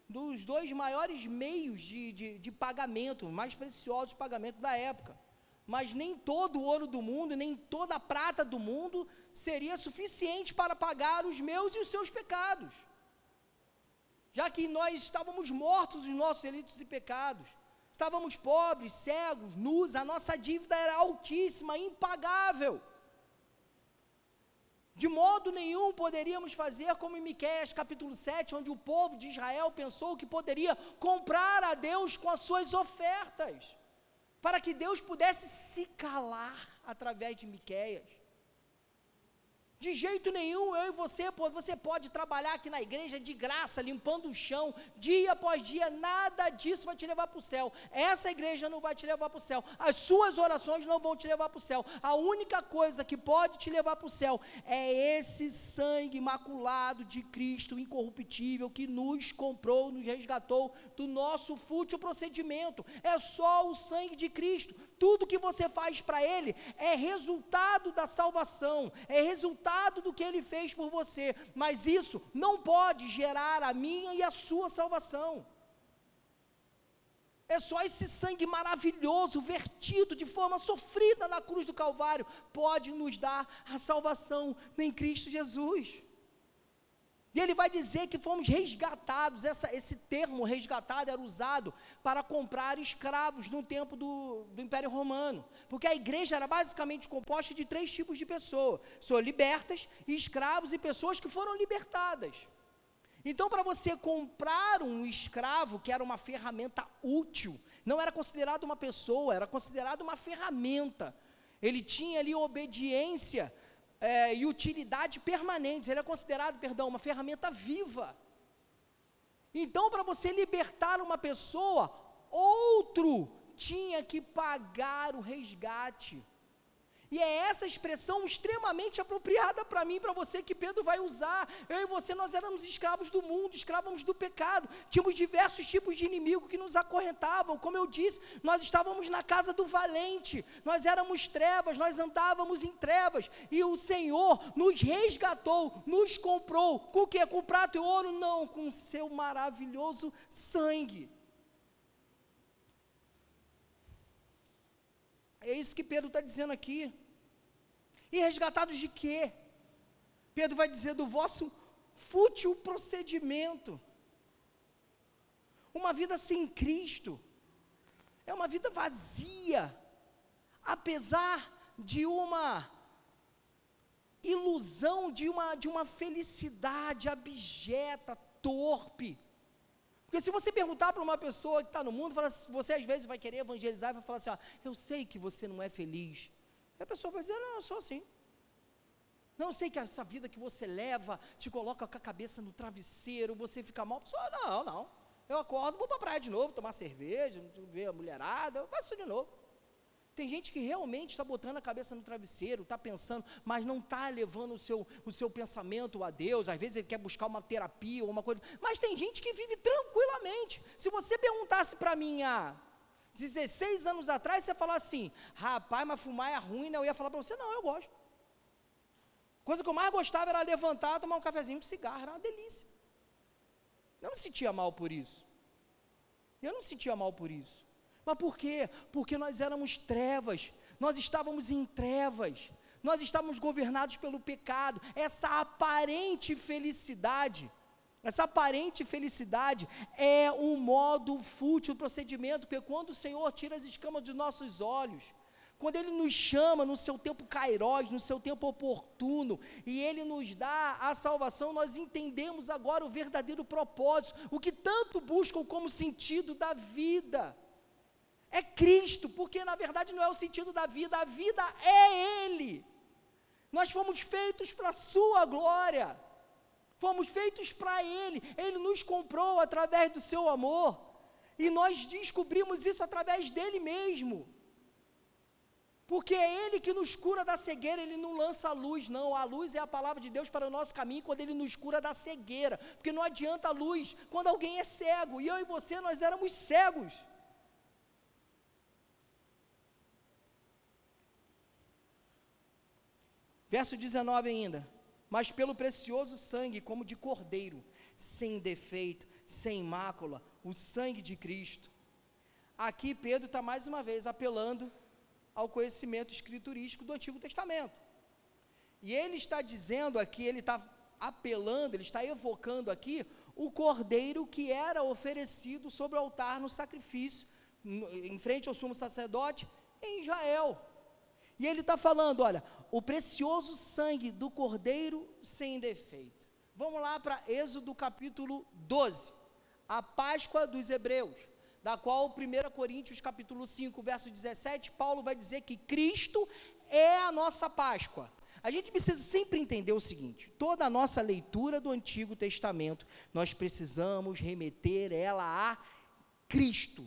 dos dois maiores meios de, de, de pagamento, mais preciosos de pagamento da época. Mas nem todo o ouro do mundo, nem toda a prata do mundo seria suficiente para pagar os meus e os seus pecados. Já que nós estávamos mortos nos nossos delitos e pecados, estávamos pobres, cegos, nus, a nossa dívida era altíssima, impagável. De modo nenhum poderíamos fazer como em Miqueias capítulo 7, onde o povo de Israel pensou que poderia comprar a Deus com as suas ofertas, para que Deus pudesse se calar através de Miqueias. De jeito nenhum, eu e você, você pode trabalhar aqui na igreja de graça, limpando o chão, dia após dia, nada disso vai te levar para o céu. Essa igreja não vai te levar para o céu. As suas orações não vão te levar para o céu. A única coisa que pode te levar para o céu é esse sangue imaculado de Cristo, incorruptível, que nos comprou, nos resgatou do nosso fútil procedimento. É só o sangue de Cristo tudo que você faz para Ele é resultado da salvação, é resultado do que Ele fez por você, mas isso não pode gerar a minha e a sua salvação. É só esse sangue maravilhoso, vertido de forma sofrida na cruz do Calvário, pode nos dar a salvação em Cristo Jesus. E ele vai dizer que fomos resgatados. Essa, esse termo resgatado era usado para comprar escravos no tempo do, do Império Romano. Porque a igreja era basicamente composta de três tipos de pessoas: são libertas, escravos e pessoas que foram libertadas. Então, para você comprar um escravo, que era uma ferramenta útil, não era considerado uma pessoa, era considerado uma ferramenta. Ele tinha ali obediência é, e utilidade permanentes. Ele é considerado, perdão, uma ferramenta viva. Então, para você libertar uma pessoa, outro tinha que pagar o resgate. E é essa expressão extremamente apropriada para mim, para você, que Pedro vai usar. Eu e você, nós éramos escravos do mundo, escravos do pecado. Tínhamos diversos tipos de inimigo que nos acorrentavam. Como eu disse, nós estávamos na casa do valente. Nós éramos trevas, nós andávamos em trevas. E o Senhor nos resgatou, nos comprou. Com o que? Com prata e ouro? Não, com o seu maravilhoso sangue. É isso que Pedro está dizendo aqui. E resgatados de quê? Pedro vai dizer do vosso fútil procedimento. Uma vida sem Cristo é uma vida vazia, apesar de uma ilusão, de uma, de uma felicidade abjeta, torpe. Porque se você perguntar para uma pessoa que está no mundo, você às vezes vai querer evangelizar e vai falar assim: ó, eu sei que você não é feliz. E a pessoa vai dizer: Não, eu sou assim. Não, sei que essa vida que você leva te coloca com a cabeça no travesseiro, você fica mal. A pessoa, não, não. Eu acordo, vou para a praia de novo, tomar cerveja, ver a mulherada, eu faço de novo. Tem gente que realmente está botando a cabeça no travesseiro, está pensando, mas não está levando o seu, o seu pensamento a Deus. Às vezes ele quer buscar uma terapia ou uma coisa. Mas tem gente que vive tranquilamente. Se você perguntasse para mim há 16 anos atrás, você falar assim, rapaz, mas fumar é ruim, né? Eu ia falar para você, não, eu gosto. Coisa que eu mais gostava era levantar, tomar um cafezinho, um cigarro, era uma delícia. Não me sentia mal por isso. Eu não sentia mal por isso. Mas por quê? Porque nós éramos trevas, nós estávamos em trevas, nós estávamos governados pelo pecado. Essa aparente felicidade, essa aparente felicidade é um modo fútil, procedimento, porque quando o Senhor tira as escamas dos nossos olhos, quando Ele nos chama no seu tempo cairós, no seu tempo oportuno, e Ele nos dá a salvação, nós entendemos agora o verdadeiro propósito, o que tanto buscam como sentido da vida. É Cristo, porque na verdade não é o sentido da vida, a vida é Ele. Nós fomos feitos para a Sua glória, fomos feitos para Ele, Ele nos comprou através do Seu amor, e nós descobrimos isso através dele mesmo. Porque é Ele que nos cura da cegueira, Ele não lança a luz, não. A luz é a palavra de Deus para o nosso caminho quando Ele nos cura da cegueira. Porque não adianta a luz quando alguém é cego. E eu e você, nós éramos cegos. Verso 19 ainda. Mas pelo precioso sangue, como de cordeiro, sem defeito, sem mácula, o sangue de Cristo. Aqui Pedro está mais uma vez apelando ao conhecimento escriturístico do Antigo Testamento. E ele está dizendo aqui, ele está apelando, ele está evocando aqui o cordeiro que era oferecido sobre o altar no sacrifício, em frente ao sumo sacerdote em Israel. E ele está falando: olha, o precioso sangue do cordeiro sem defeito. Vamos lá para Êxodo capítulo 12, a Páscoa dos Hebreus da qual 1 Coríntios capítulo 5, verso 17, Paulo vai dizer que Cristo é a nossa Páscoa. A gente precisa sempre entender o seguinte: toda a nossa leitura do Antigo Testamento, nós precisamos remeter ela a Cristo.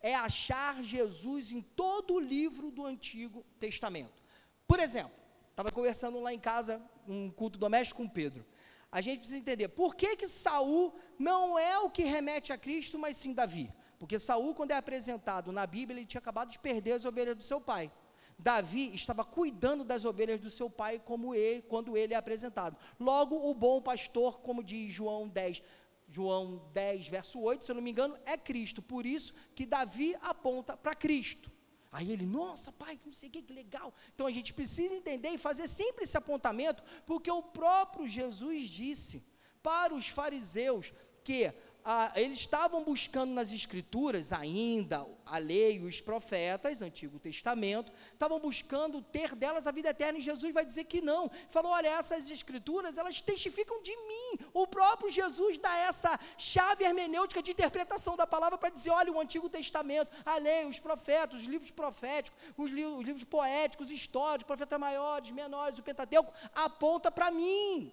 É achar Jesus em todo o livro do Antigo Testamento. Por exemplo, estava conversando lá em casa, um culto doméstico com Pedro. A gente precisa entender por que que Saul não é o que remete a Cristo, mas sim Davi. Porque Saul, quando é apresentado na Bíblia, ele tinha acabado de perder as ovelhas do seu pai. Davi estava cuidando das ovelhas do seu pai como ele, quando ele é apresentado. Logo, o bom pastor, como diz João 10, João 10, verso 8, se eu não me engano, é Cristo. Por isso que Davi aponta para Cristo. Aí ele, nossa, pai, não sei o que, que legal. Então a gente precisa entender e fazer sempre esse apontamento, porque o próprio Jesus disse para os fariseus que ah, eles estavam buscando nas escrituras ainda a lei, os profetas, Antigo Testamento, estavam buscando ter delas a vida eterna, e Jesus vai dizer que não. Falou: olha, essas escrituras, elas testificam de mim. O próprio Jesus dá essa chave hermenêutica de interpretação da palavra para dizer: olha, o Antigo Testamento, a lei, os profetas, os livros proféticos, os, li os livros poéticos, históricos, profetas maiores, menores, o Pentateuco, aponta para mim.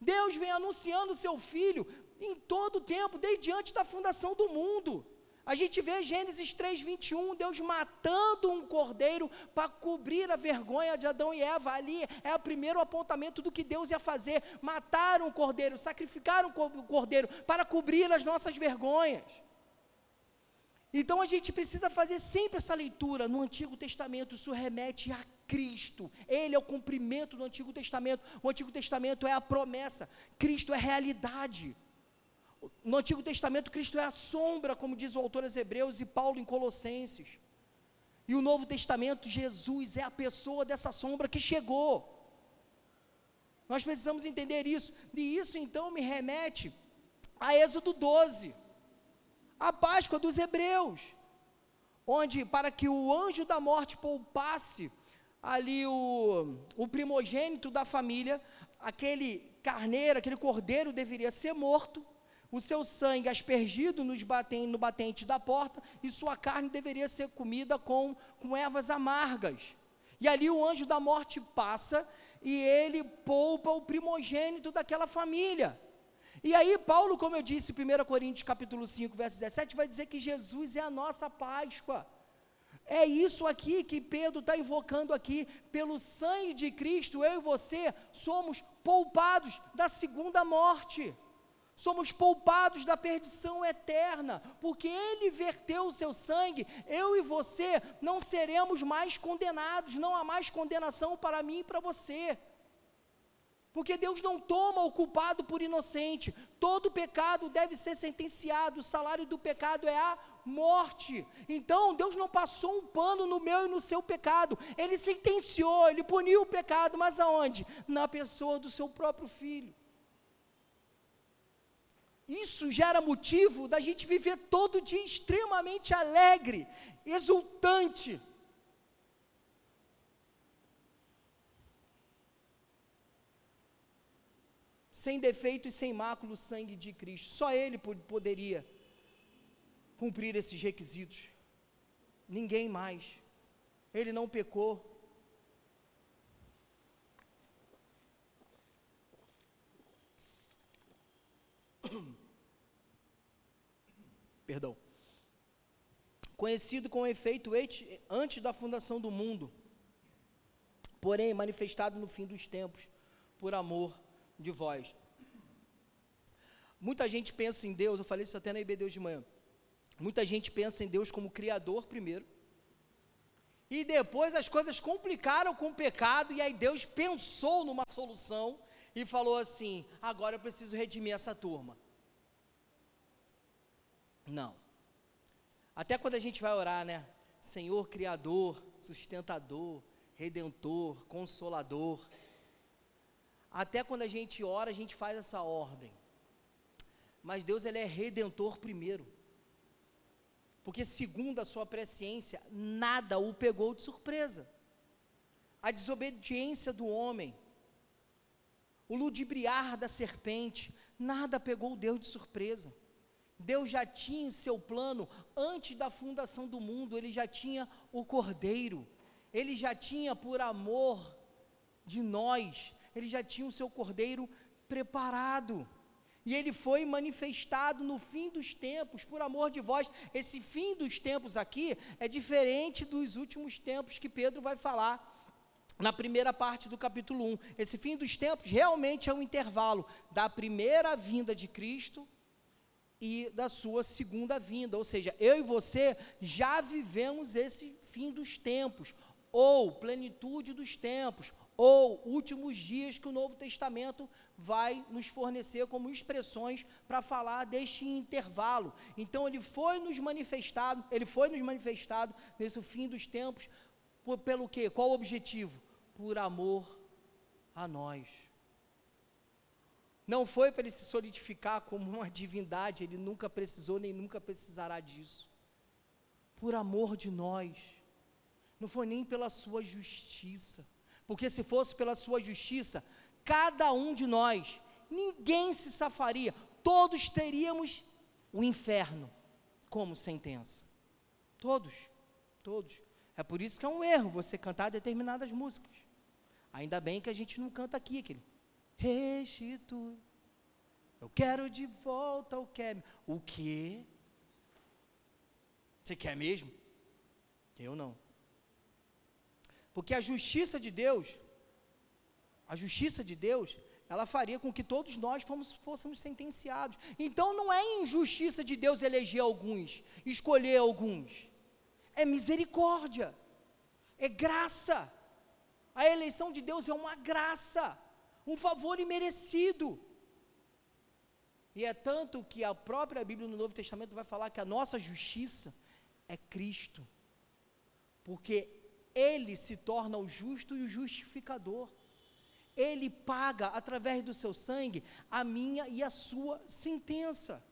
Deus vem anunciando o seu filho em todo o tempo, desde antes da fundação do mundo. A gente vê Gênesis 3, 21, Deus matando um cordeiro para cobrir a vergonha de Adão e Eva. Ali é o primeiro apontamento do que Deus ia fazer: matar um cordeiro, sacrificar um cordeiro para cobrir as nossas vergonhas. Então a gente precisa fazer sempre essa leitura no Antigo Testamento, isso remete a Cristo. Ele é o cumprimento do Antigo Testamento. O Antigo Testamento é a promessa, Cristo é realidade. No Antigo Testamento, Cristo é a sombra, como diz o autor aos Hebreus e Paulo em Colossenses. E o Novo Testamento, Jesus é a pessoa dessa sombra que chegou. Nós precisamos entender isso. E isso então me remete a Êxodo 12, a Páscoa dos Hebreus, onde para que o anjo da morte poupasse ali o, o primogênito da família, aquele carneiro, aquele cordeiro deveria ser morto o seu sangue aspergido batem, no batente da porta, e sua carne deveria ser comida com, com ervas amargas. E ali o anjo da morte passa e ele poupa o primogênito daquela família. E aí Paulo, como eu disse, 1 Coríntios capítulo 5, verso 17, vai dizer que Jesus é a nossa Páscoa. É isso aqui que Pedro está invocando aqui. Pelo sangue de Cristo, eu e você somos poupados da segunda morte somos poupados da perdição eterna, porque Ele verteu o seu sangue, eu e você não seremos mais condenados, não há mais condenação para mim e para você. Porque Deus não toma o culpado por inocente. Todo pecado deve ser sentenciado. O salário do pecado é a morte. Então, Deus não passou um pano no meu e no seu pecado. Ele sentenciou, ele puniu o pecado, mas aonde? Na pessoa do seu próprio filho. Isso gera motivo da gente viver todo dia extremamente alegre, exultante. sem defeito e sem mácula o sangue de Cristo. Só Ele poderia cumprir esses requisitos. Ninguém mais. Ele não pecou. Perdão. Conhecido com efeito antes da fundação do mundo, porém manifestado no fim dos tempos, por amor de vós. Muita gente pensa em Deus, eu falei isso até na IB Deus de manhã. Muita gente pensa em Deus como Criador primeiro. E depois as coisas complicaram com o pecado, e aí Deus pensou numa solução e falou assim: agora eu preciso redimir essa turma. Não. Até quando a gente vai orar, né? Senhor Criador, sustentador, redentor, consolador. Até quando a gente ora, a gente faz essa ordem. Mas Deus ele é redentor primeiro. Porque segundo a sua presciência, nada o pegou de surpresa. A desobediência do homem, o ludibriar da serpente, nada pegou Deus de surpresa. Deus já tinha em seu plano, antes da fundação do mundo, ele já tinha o cordeiro, ele já tinha por amor de nós, ele já tinha o seu cordeiro preparado. E ele foi manifestado no fim dos tempos, por amor de vós. Esse fim dos tempos aqui é diferente dos últimos tempos que Pedro vai falar na primeira parte do capítulo 1. Esse fim dos tempos realmente é um intervalo da primeira vinda de Cristo e da sua segunda vinda. Ou seja, eu e você já vivemos esse fim dos tempos, ou plenitude dos tempos, ou últimos dias que o Novo Testamento vai nos fornecer como expressões para falar deste intervalo. Então ele foi nos manifestado, ele foi nos manifestado nesse fim dos tempos por, pelo quê? Qual o objetivo? Por amor a nós. Não foi para ele se solidificar como uma divindade, ele nunca precisou nem nunca precisará disso. Por amor de nós. Não foi nem pela sua justiça porque se fosse pela sua justiça, cada um de nós, ninguém se safaria, todos teríamos o inferno como sentença. Todos, todos. É por isso que é um erro você cantar determinadas músicas. Ainda bem que a gente não canta aqui aquele restitui. Eu quero de volta o que? O que? Você quer mesmo? Eu não. Porque a justiça de Deus, a justiça de Deus, ela faria com que todos nós fomos, fôssemos sentenciados. Então não é injustiça de Deus eleger alguns, escolher alguns. É misericórdia, é graça. A eleição de Deus é uma graça, um favor imerecido. E é tanto que a própria Bíblia no Novo Testamento vai falar que a nossa justiça é Cristo. Porque ele se torna o justo e o justificador. Ele paga através do seu sangue a minha e a sua sentença.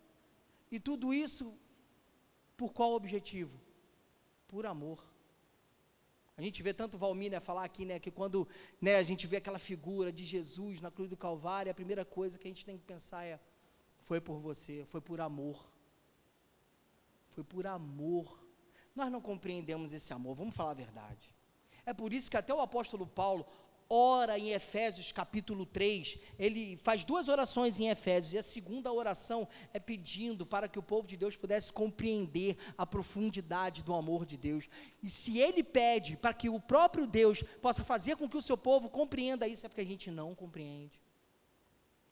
E tudo isso por qual objetivo? Por amor. A gente vê tanto Valmir né, falar aqui, né, que quando né, a gente vê aquela figura de Jesus na cruz do Calvário, a primeira coisa que a gente tem que pensar é: foi por você, foi por amor. Foi por amor nós não compreendemos esse amor, vamos falar a verdade. É por isso que até o apóstolo Paulo ora em Efésios capítulo 3, ele faz duas orações em Efésios, e a segunda oração é pedindo para que o povo de Deus pudesse compreender a profundidade do amor de Deus. E se ele pede para que o próprio Deus possa fazer com que o seu povo compreenda isso, é porque a gente não compreende.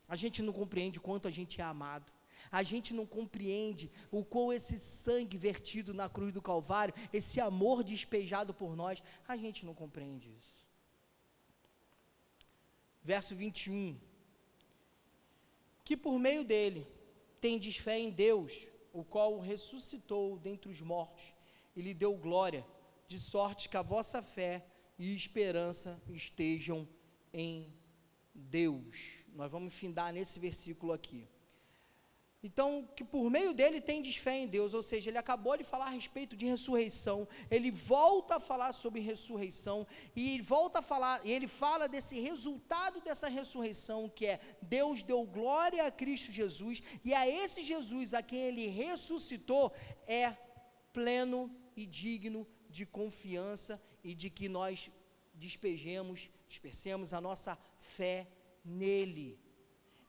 A gente não compreende quanto a gente é amado. A gente não compreende o quão esse sangue vertido na cruz do Calvário, esse amor despejado por nós, a gente não compreende isso. Verso 21. Que por meio dele tendes fé em Deus, o qual o ressuscitou dentre os mortos e lhe deu glória, de sorte que a vossa fé e esperança estejam em Deus. Nós vamos findar nesse versículo aqui. Então, que por meio dele tem fé em Deus, ou seja, ele acabou de falar a respeito de ressurreição, ele volta a falar sobre ressurreição, e volta a falar, e ele fala desse resultado dessa ressurreição, que é Deus deu glória a Cristo Jesus, e a esse Jesus a quem ele ressuscitou é pleno e digno de confiança e de que nós despejemos, dispersemos a nossa fé nele.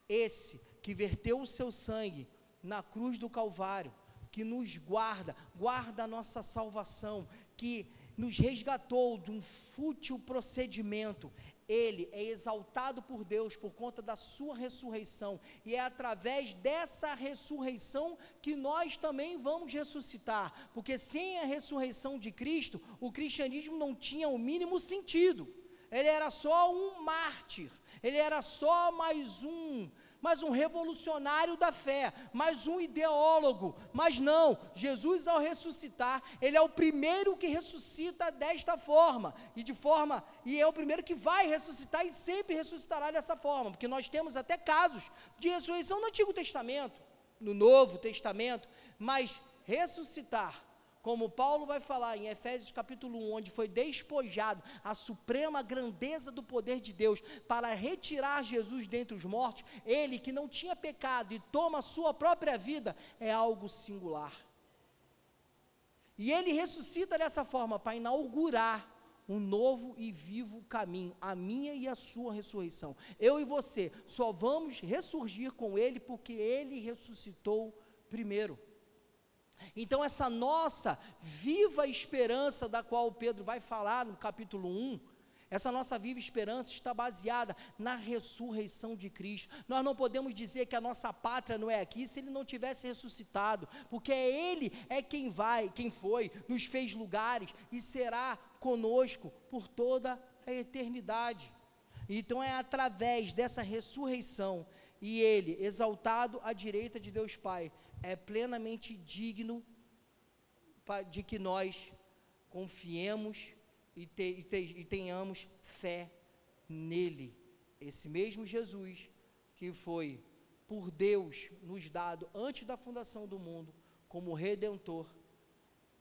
Esse que verteu o seu sangue na cruz do Calvário, que nos guarda, guarda a nossa salvação, que nos resgatou de um fútil procedimento. Ele é exaltado por Deus por conta da sua ressurreição, e é através dessa ressurreição que nós também vamos ressuscitar, porque sem a ressurreição de Cristo, o cristianismo não tinha o mínimo sentido. Ele era só um mártir, ele era só mais um mas um revolucionário da fé, mais um ideólogo. Mas não, Jesus ao ressuscitar, ele é o primeiro que ressuscita desta forma, e de forma, e é o primeiro que vai ressuscitar e sempre ressuscitará dessa forma, porque nós temos até casos de ressurreição no Antigo Testamento, no Novo Testamento, mas ressuscitar como Paulo vai falar em Efésios capítulo 1, onde foi despojado a suprema grandeza do poder de Deus para retirar Jesus dentre os mortos, ele que não tinha pecado e toma a sua própria vida, é algo singular. E ele ressuscita dessa forma para inaugurar um novo e vivo caminho, a minha e a sua ressurreição. Eu e você só vamos ressurgir com ele porque ele ressuscitou primeiro. Então, essa nossa viva esperança, da qual Pedro vai falar no capítulo 1, essa nossa viva esperança está baseada na ressurreição de Cristo. Nós não podemos dizer que a nossa pátria não é aqui se ele não tivesse ressuscitado, porque é ele é quem vai, quem foi, nos fez lugares e será conosco por toda a eternidade. Então é através dessa ressurreição e ele exaltado à direita de Deus Pai, é plenamente digno de que nós confiemos e, te, e, te, e tenhamos fé nele. Esse mesmo Jesus que foi por Deus nos dado antes da fundação do mundo como redentor,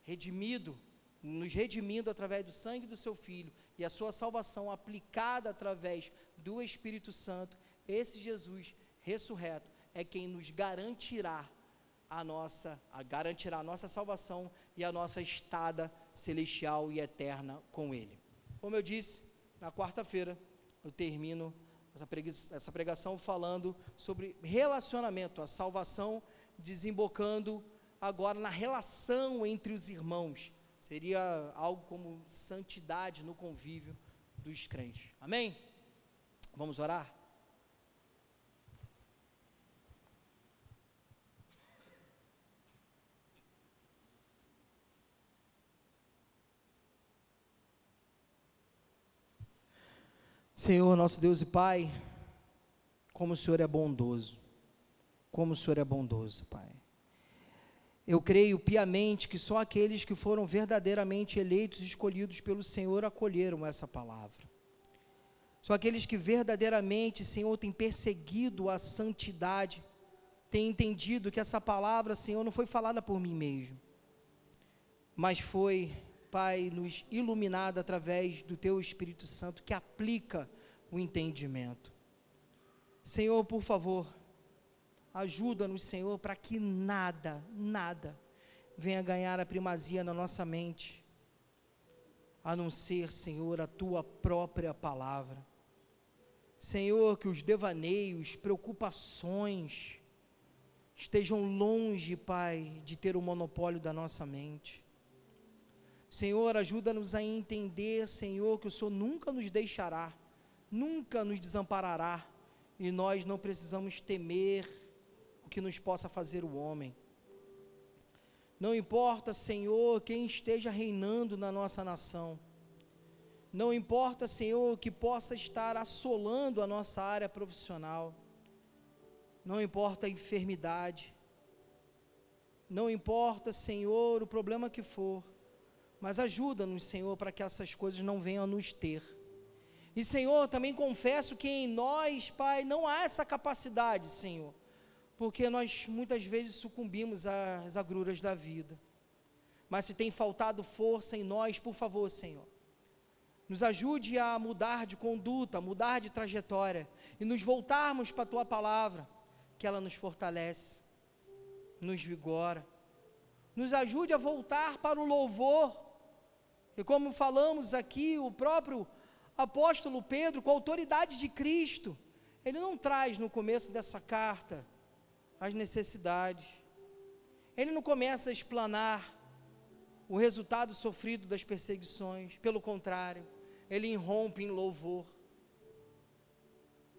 redimido, nos redimindo através do sangue do seu filho e a sua salvação aplicada através do Espírito Santo, esse Jesus ressurreto é quem nos garantirá a nossa, a garantirá a nossa salvação e a nossa estada celestial e eterna com Ele. Como eu disse, na quarta-feira eu termino essa pregação falando sobre relacionamento, a salvação desembocando agora na relação entre os irmãos. Seria algo como santidade no convívio dos crentes. Amém? Vamos orar? Senhor, nosso Deus e Pai, como o Senhor é bondoso, como o Senhor é bondoso, Pai. Eu creio piamente que só aqueles que foram verdadeiramente eleitos e escolhidos pelo Senhor acolheram essa palavra. Só aqueles que verdadeiramente, Senhor, têm perseguido a santidade, têm entendido que essa palavra, Senhor, não foi falada por mim mesmo, mas foi Pai, nos iluminado através do Teu Espírito Santo que aplica o entendimento. Senhor, por favor, ajuda-nos, Senhor, para que nada, nada venha ganhar a primazia na nossa mente, a não ser, Senhor, a Tua própria palavra. Senhor, que os devaneios, preocupações, estejam longe, Pai, de ter o monopólio da nossa mente. Senhor, ajuda-nos a entender, Senhor, que o Senhor nunca nos deixará, nunca nos desamparará, e nós não precisamos temer o que nos possa fazer o homem. Não importa, Senhor, quem esteja reinando na nossa nação, Não importa, Senhor, o que possa estar assolando a nossa área profissional. Não importa a enfermidade. Não importa, Senhor, o problema que for. Mas ajuda-nos, Senhor, para que essas coisas não venham a nos ter. E, Senhor, também confesso que em nós, Pai, não há essa capacidade, Senhor. Porque nós muitas vezes sucumbimos às agruras da vida. Mas se tem faltado força em nós, por favor, Senhor, nos ajude a mudar de conduta, mudar de trajetória e nos voltarmos para a tua palavra, que ela nos fortalece, nos vigora, nos ajude a voltar para o louvor. E como falamos aqui, o próprio apóstolo Pedro, com a autoridade de Cristo, ele não traz no começo dessa carta as necessidades, ele não começa a explanar o resultado sofrido das perseguições, pelo contrário, ele irrompe em louvor.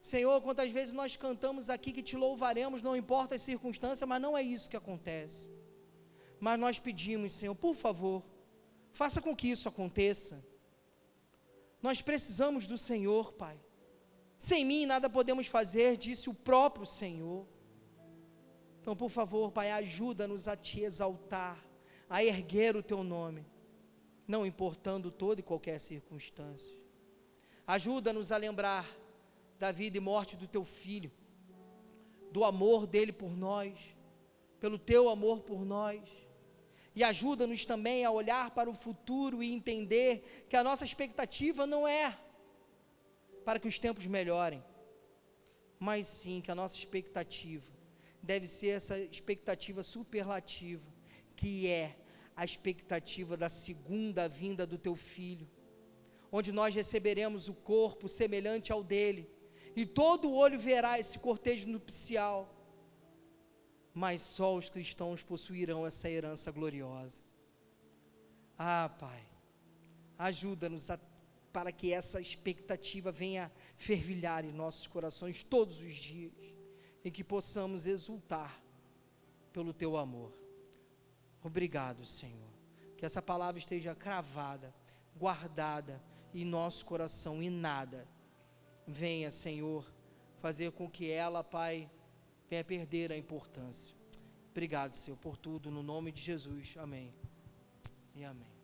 Senhor, quantas vezes nós cantamos aqui que te louvaremos, não importa as circunstâncias, mas não é isso que acontece. Mas nós pedimos, Senhor, por favor, faça com que isso aconteça. Nós precisamos do Senhor, Pai. Sem mim nada podemos fazer, disse o próprio Senhor. Então, por favor, Pai, ajuda-nos a te exaltar, a erguer o teu nome não importando toda e qualquer circunstância. Ajuda-nos a lembrar da vida e morte do teu filho, do amor dele por nós, pelo teu amor por nós. E ajuda-nos também a olhar para o futuro e entender que a nossa expectativa não é para que os tempos melhorem, mas sim que a nossa expectativa deve ser essa expectativa superlativa, que é a expectativa da segunda vinda do teu filho, onde nós receberemos o corpo semelhante ao dele, e todo olho verá esse cortejo nupcial, mas só os cristãos possuirão essa herança gloriosa. Ah, Pai, ajuda-nos para que essa expectativa venha fervilhar em nossos corações todos os dias, e que possamos exultar pelo teu amor. Obrigado, Senhor. Que essa palavra esteja cravada, guardada em nosso coração e nada venha, Senhor, fazer com que ela, Pai, venha perder a importância. Obrigado, Senhor, por tudo, no nome de Jesus. Amém. E amém.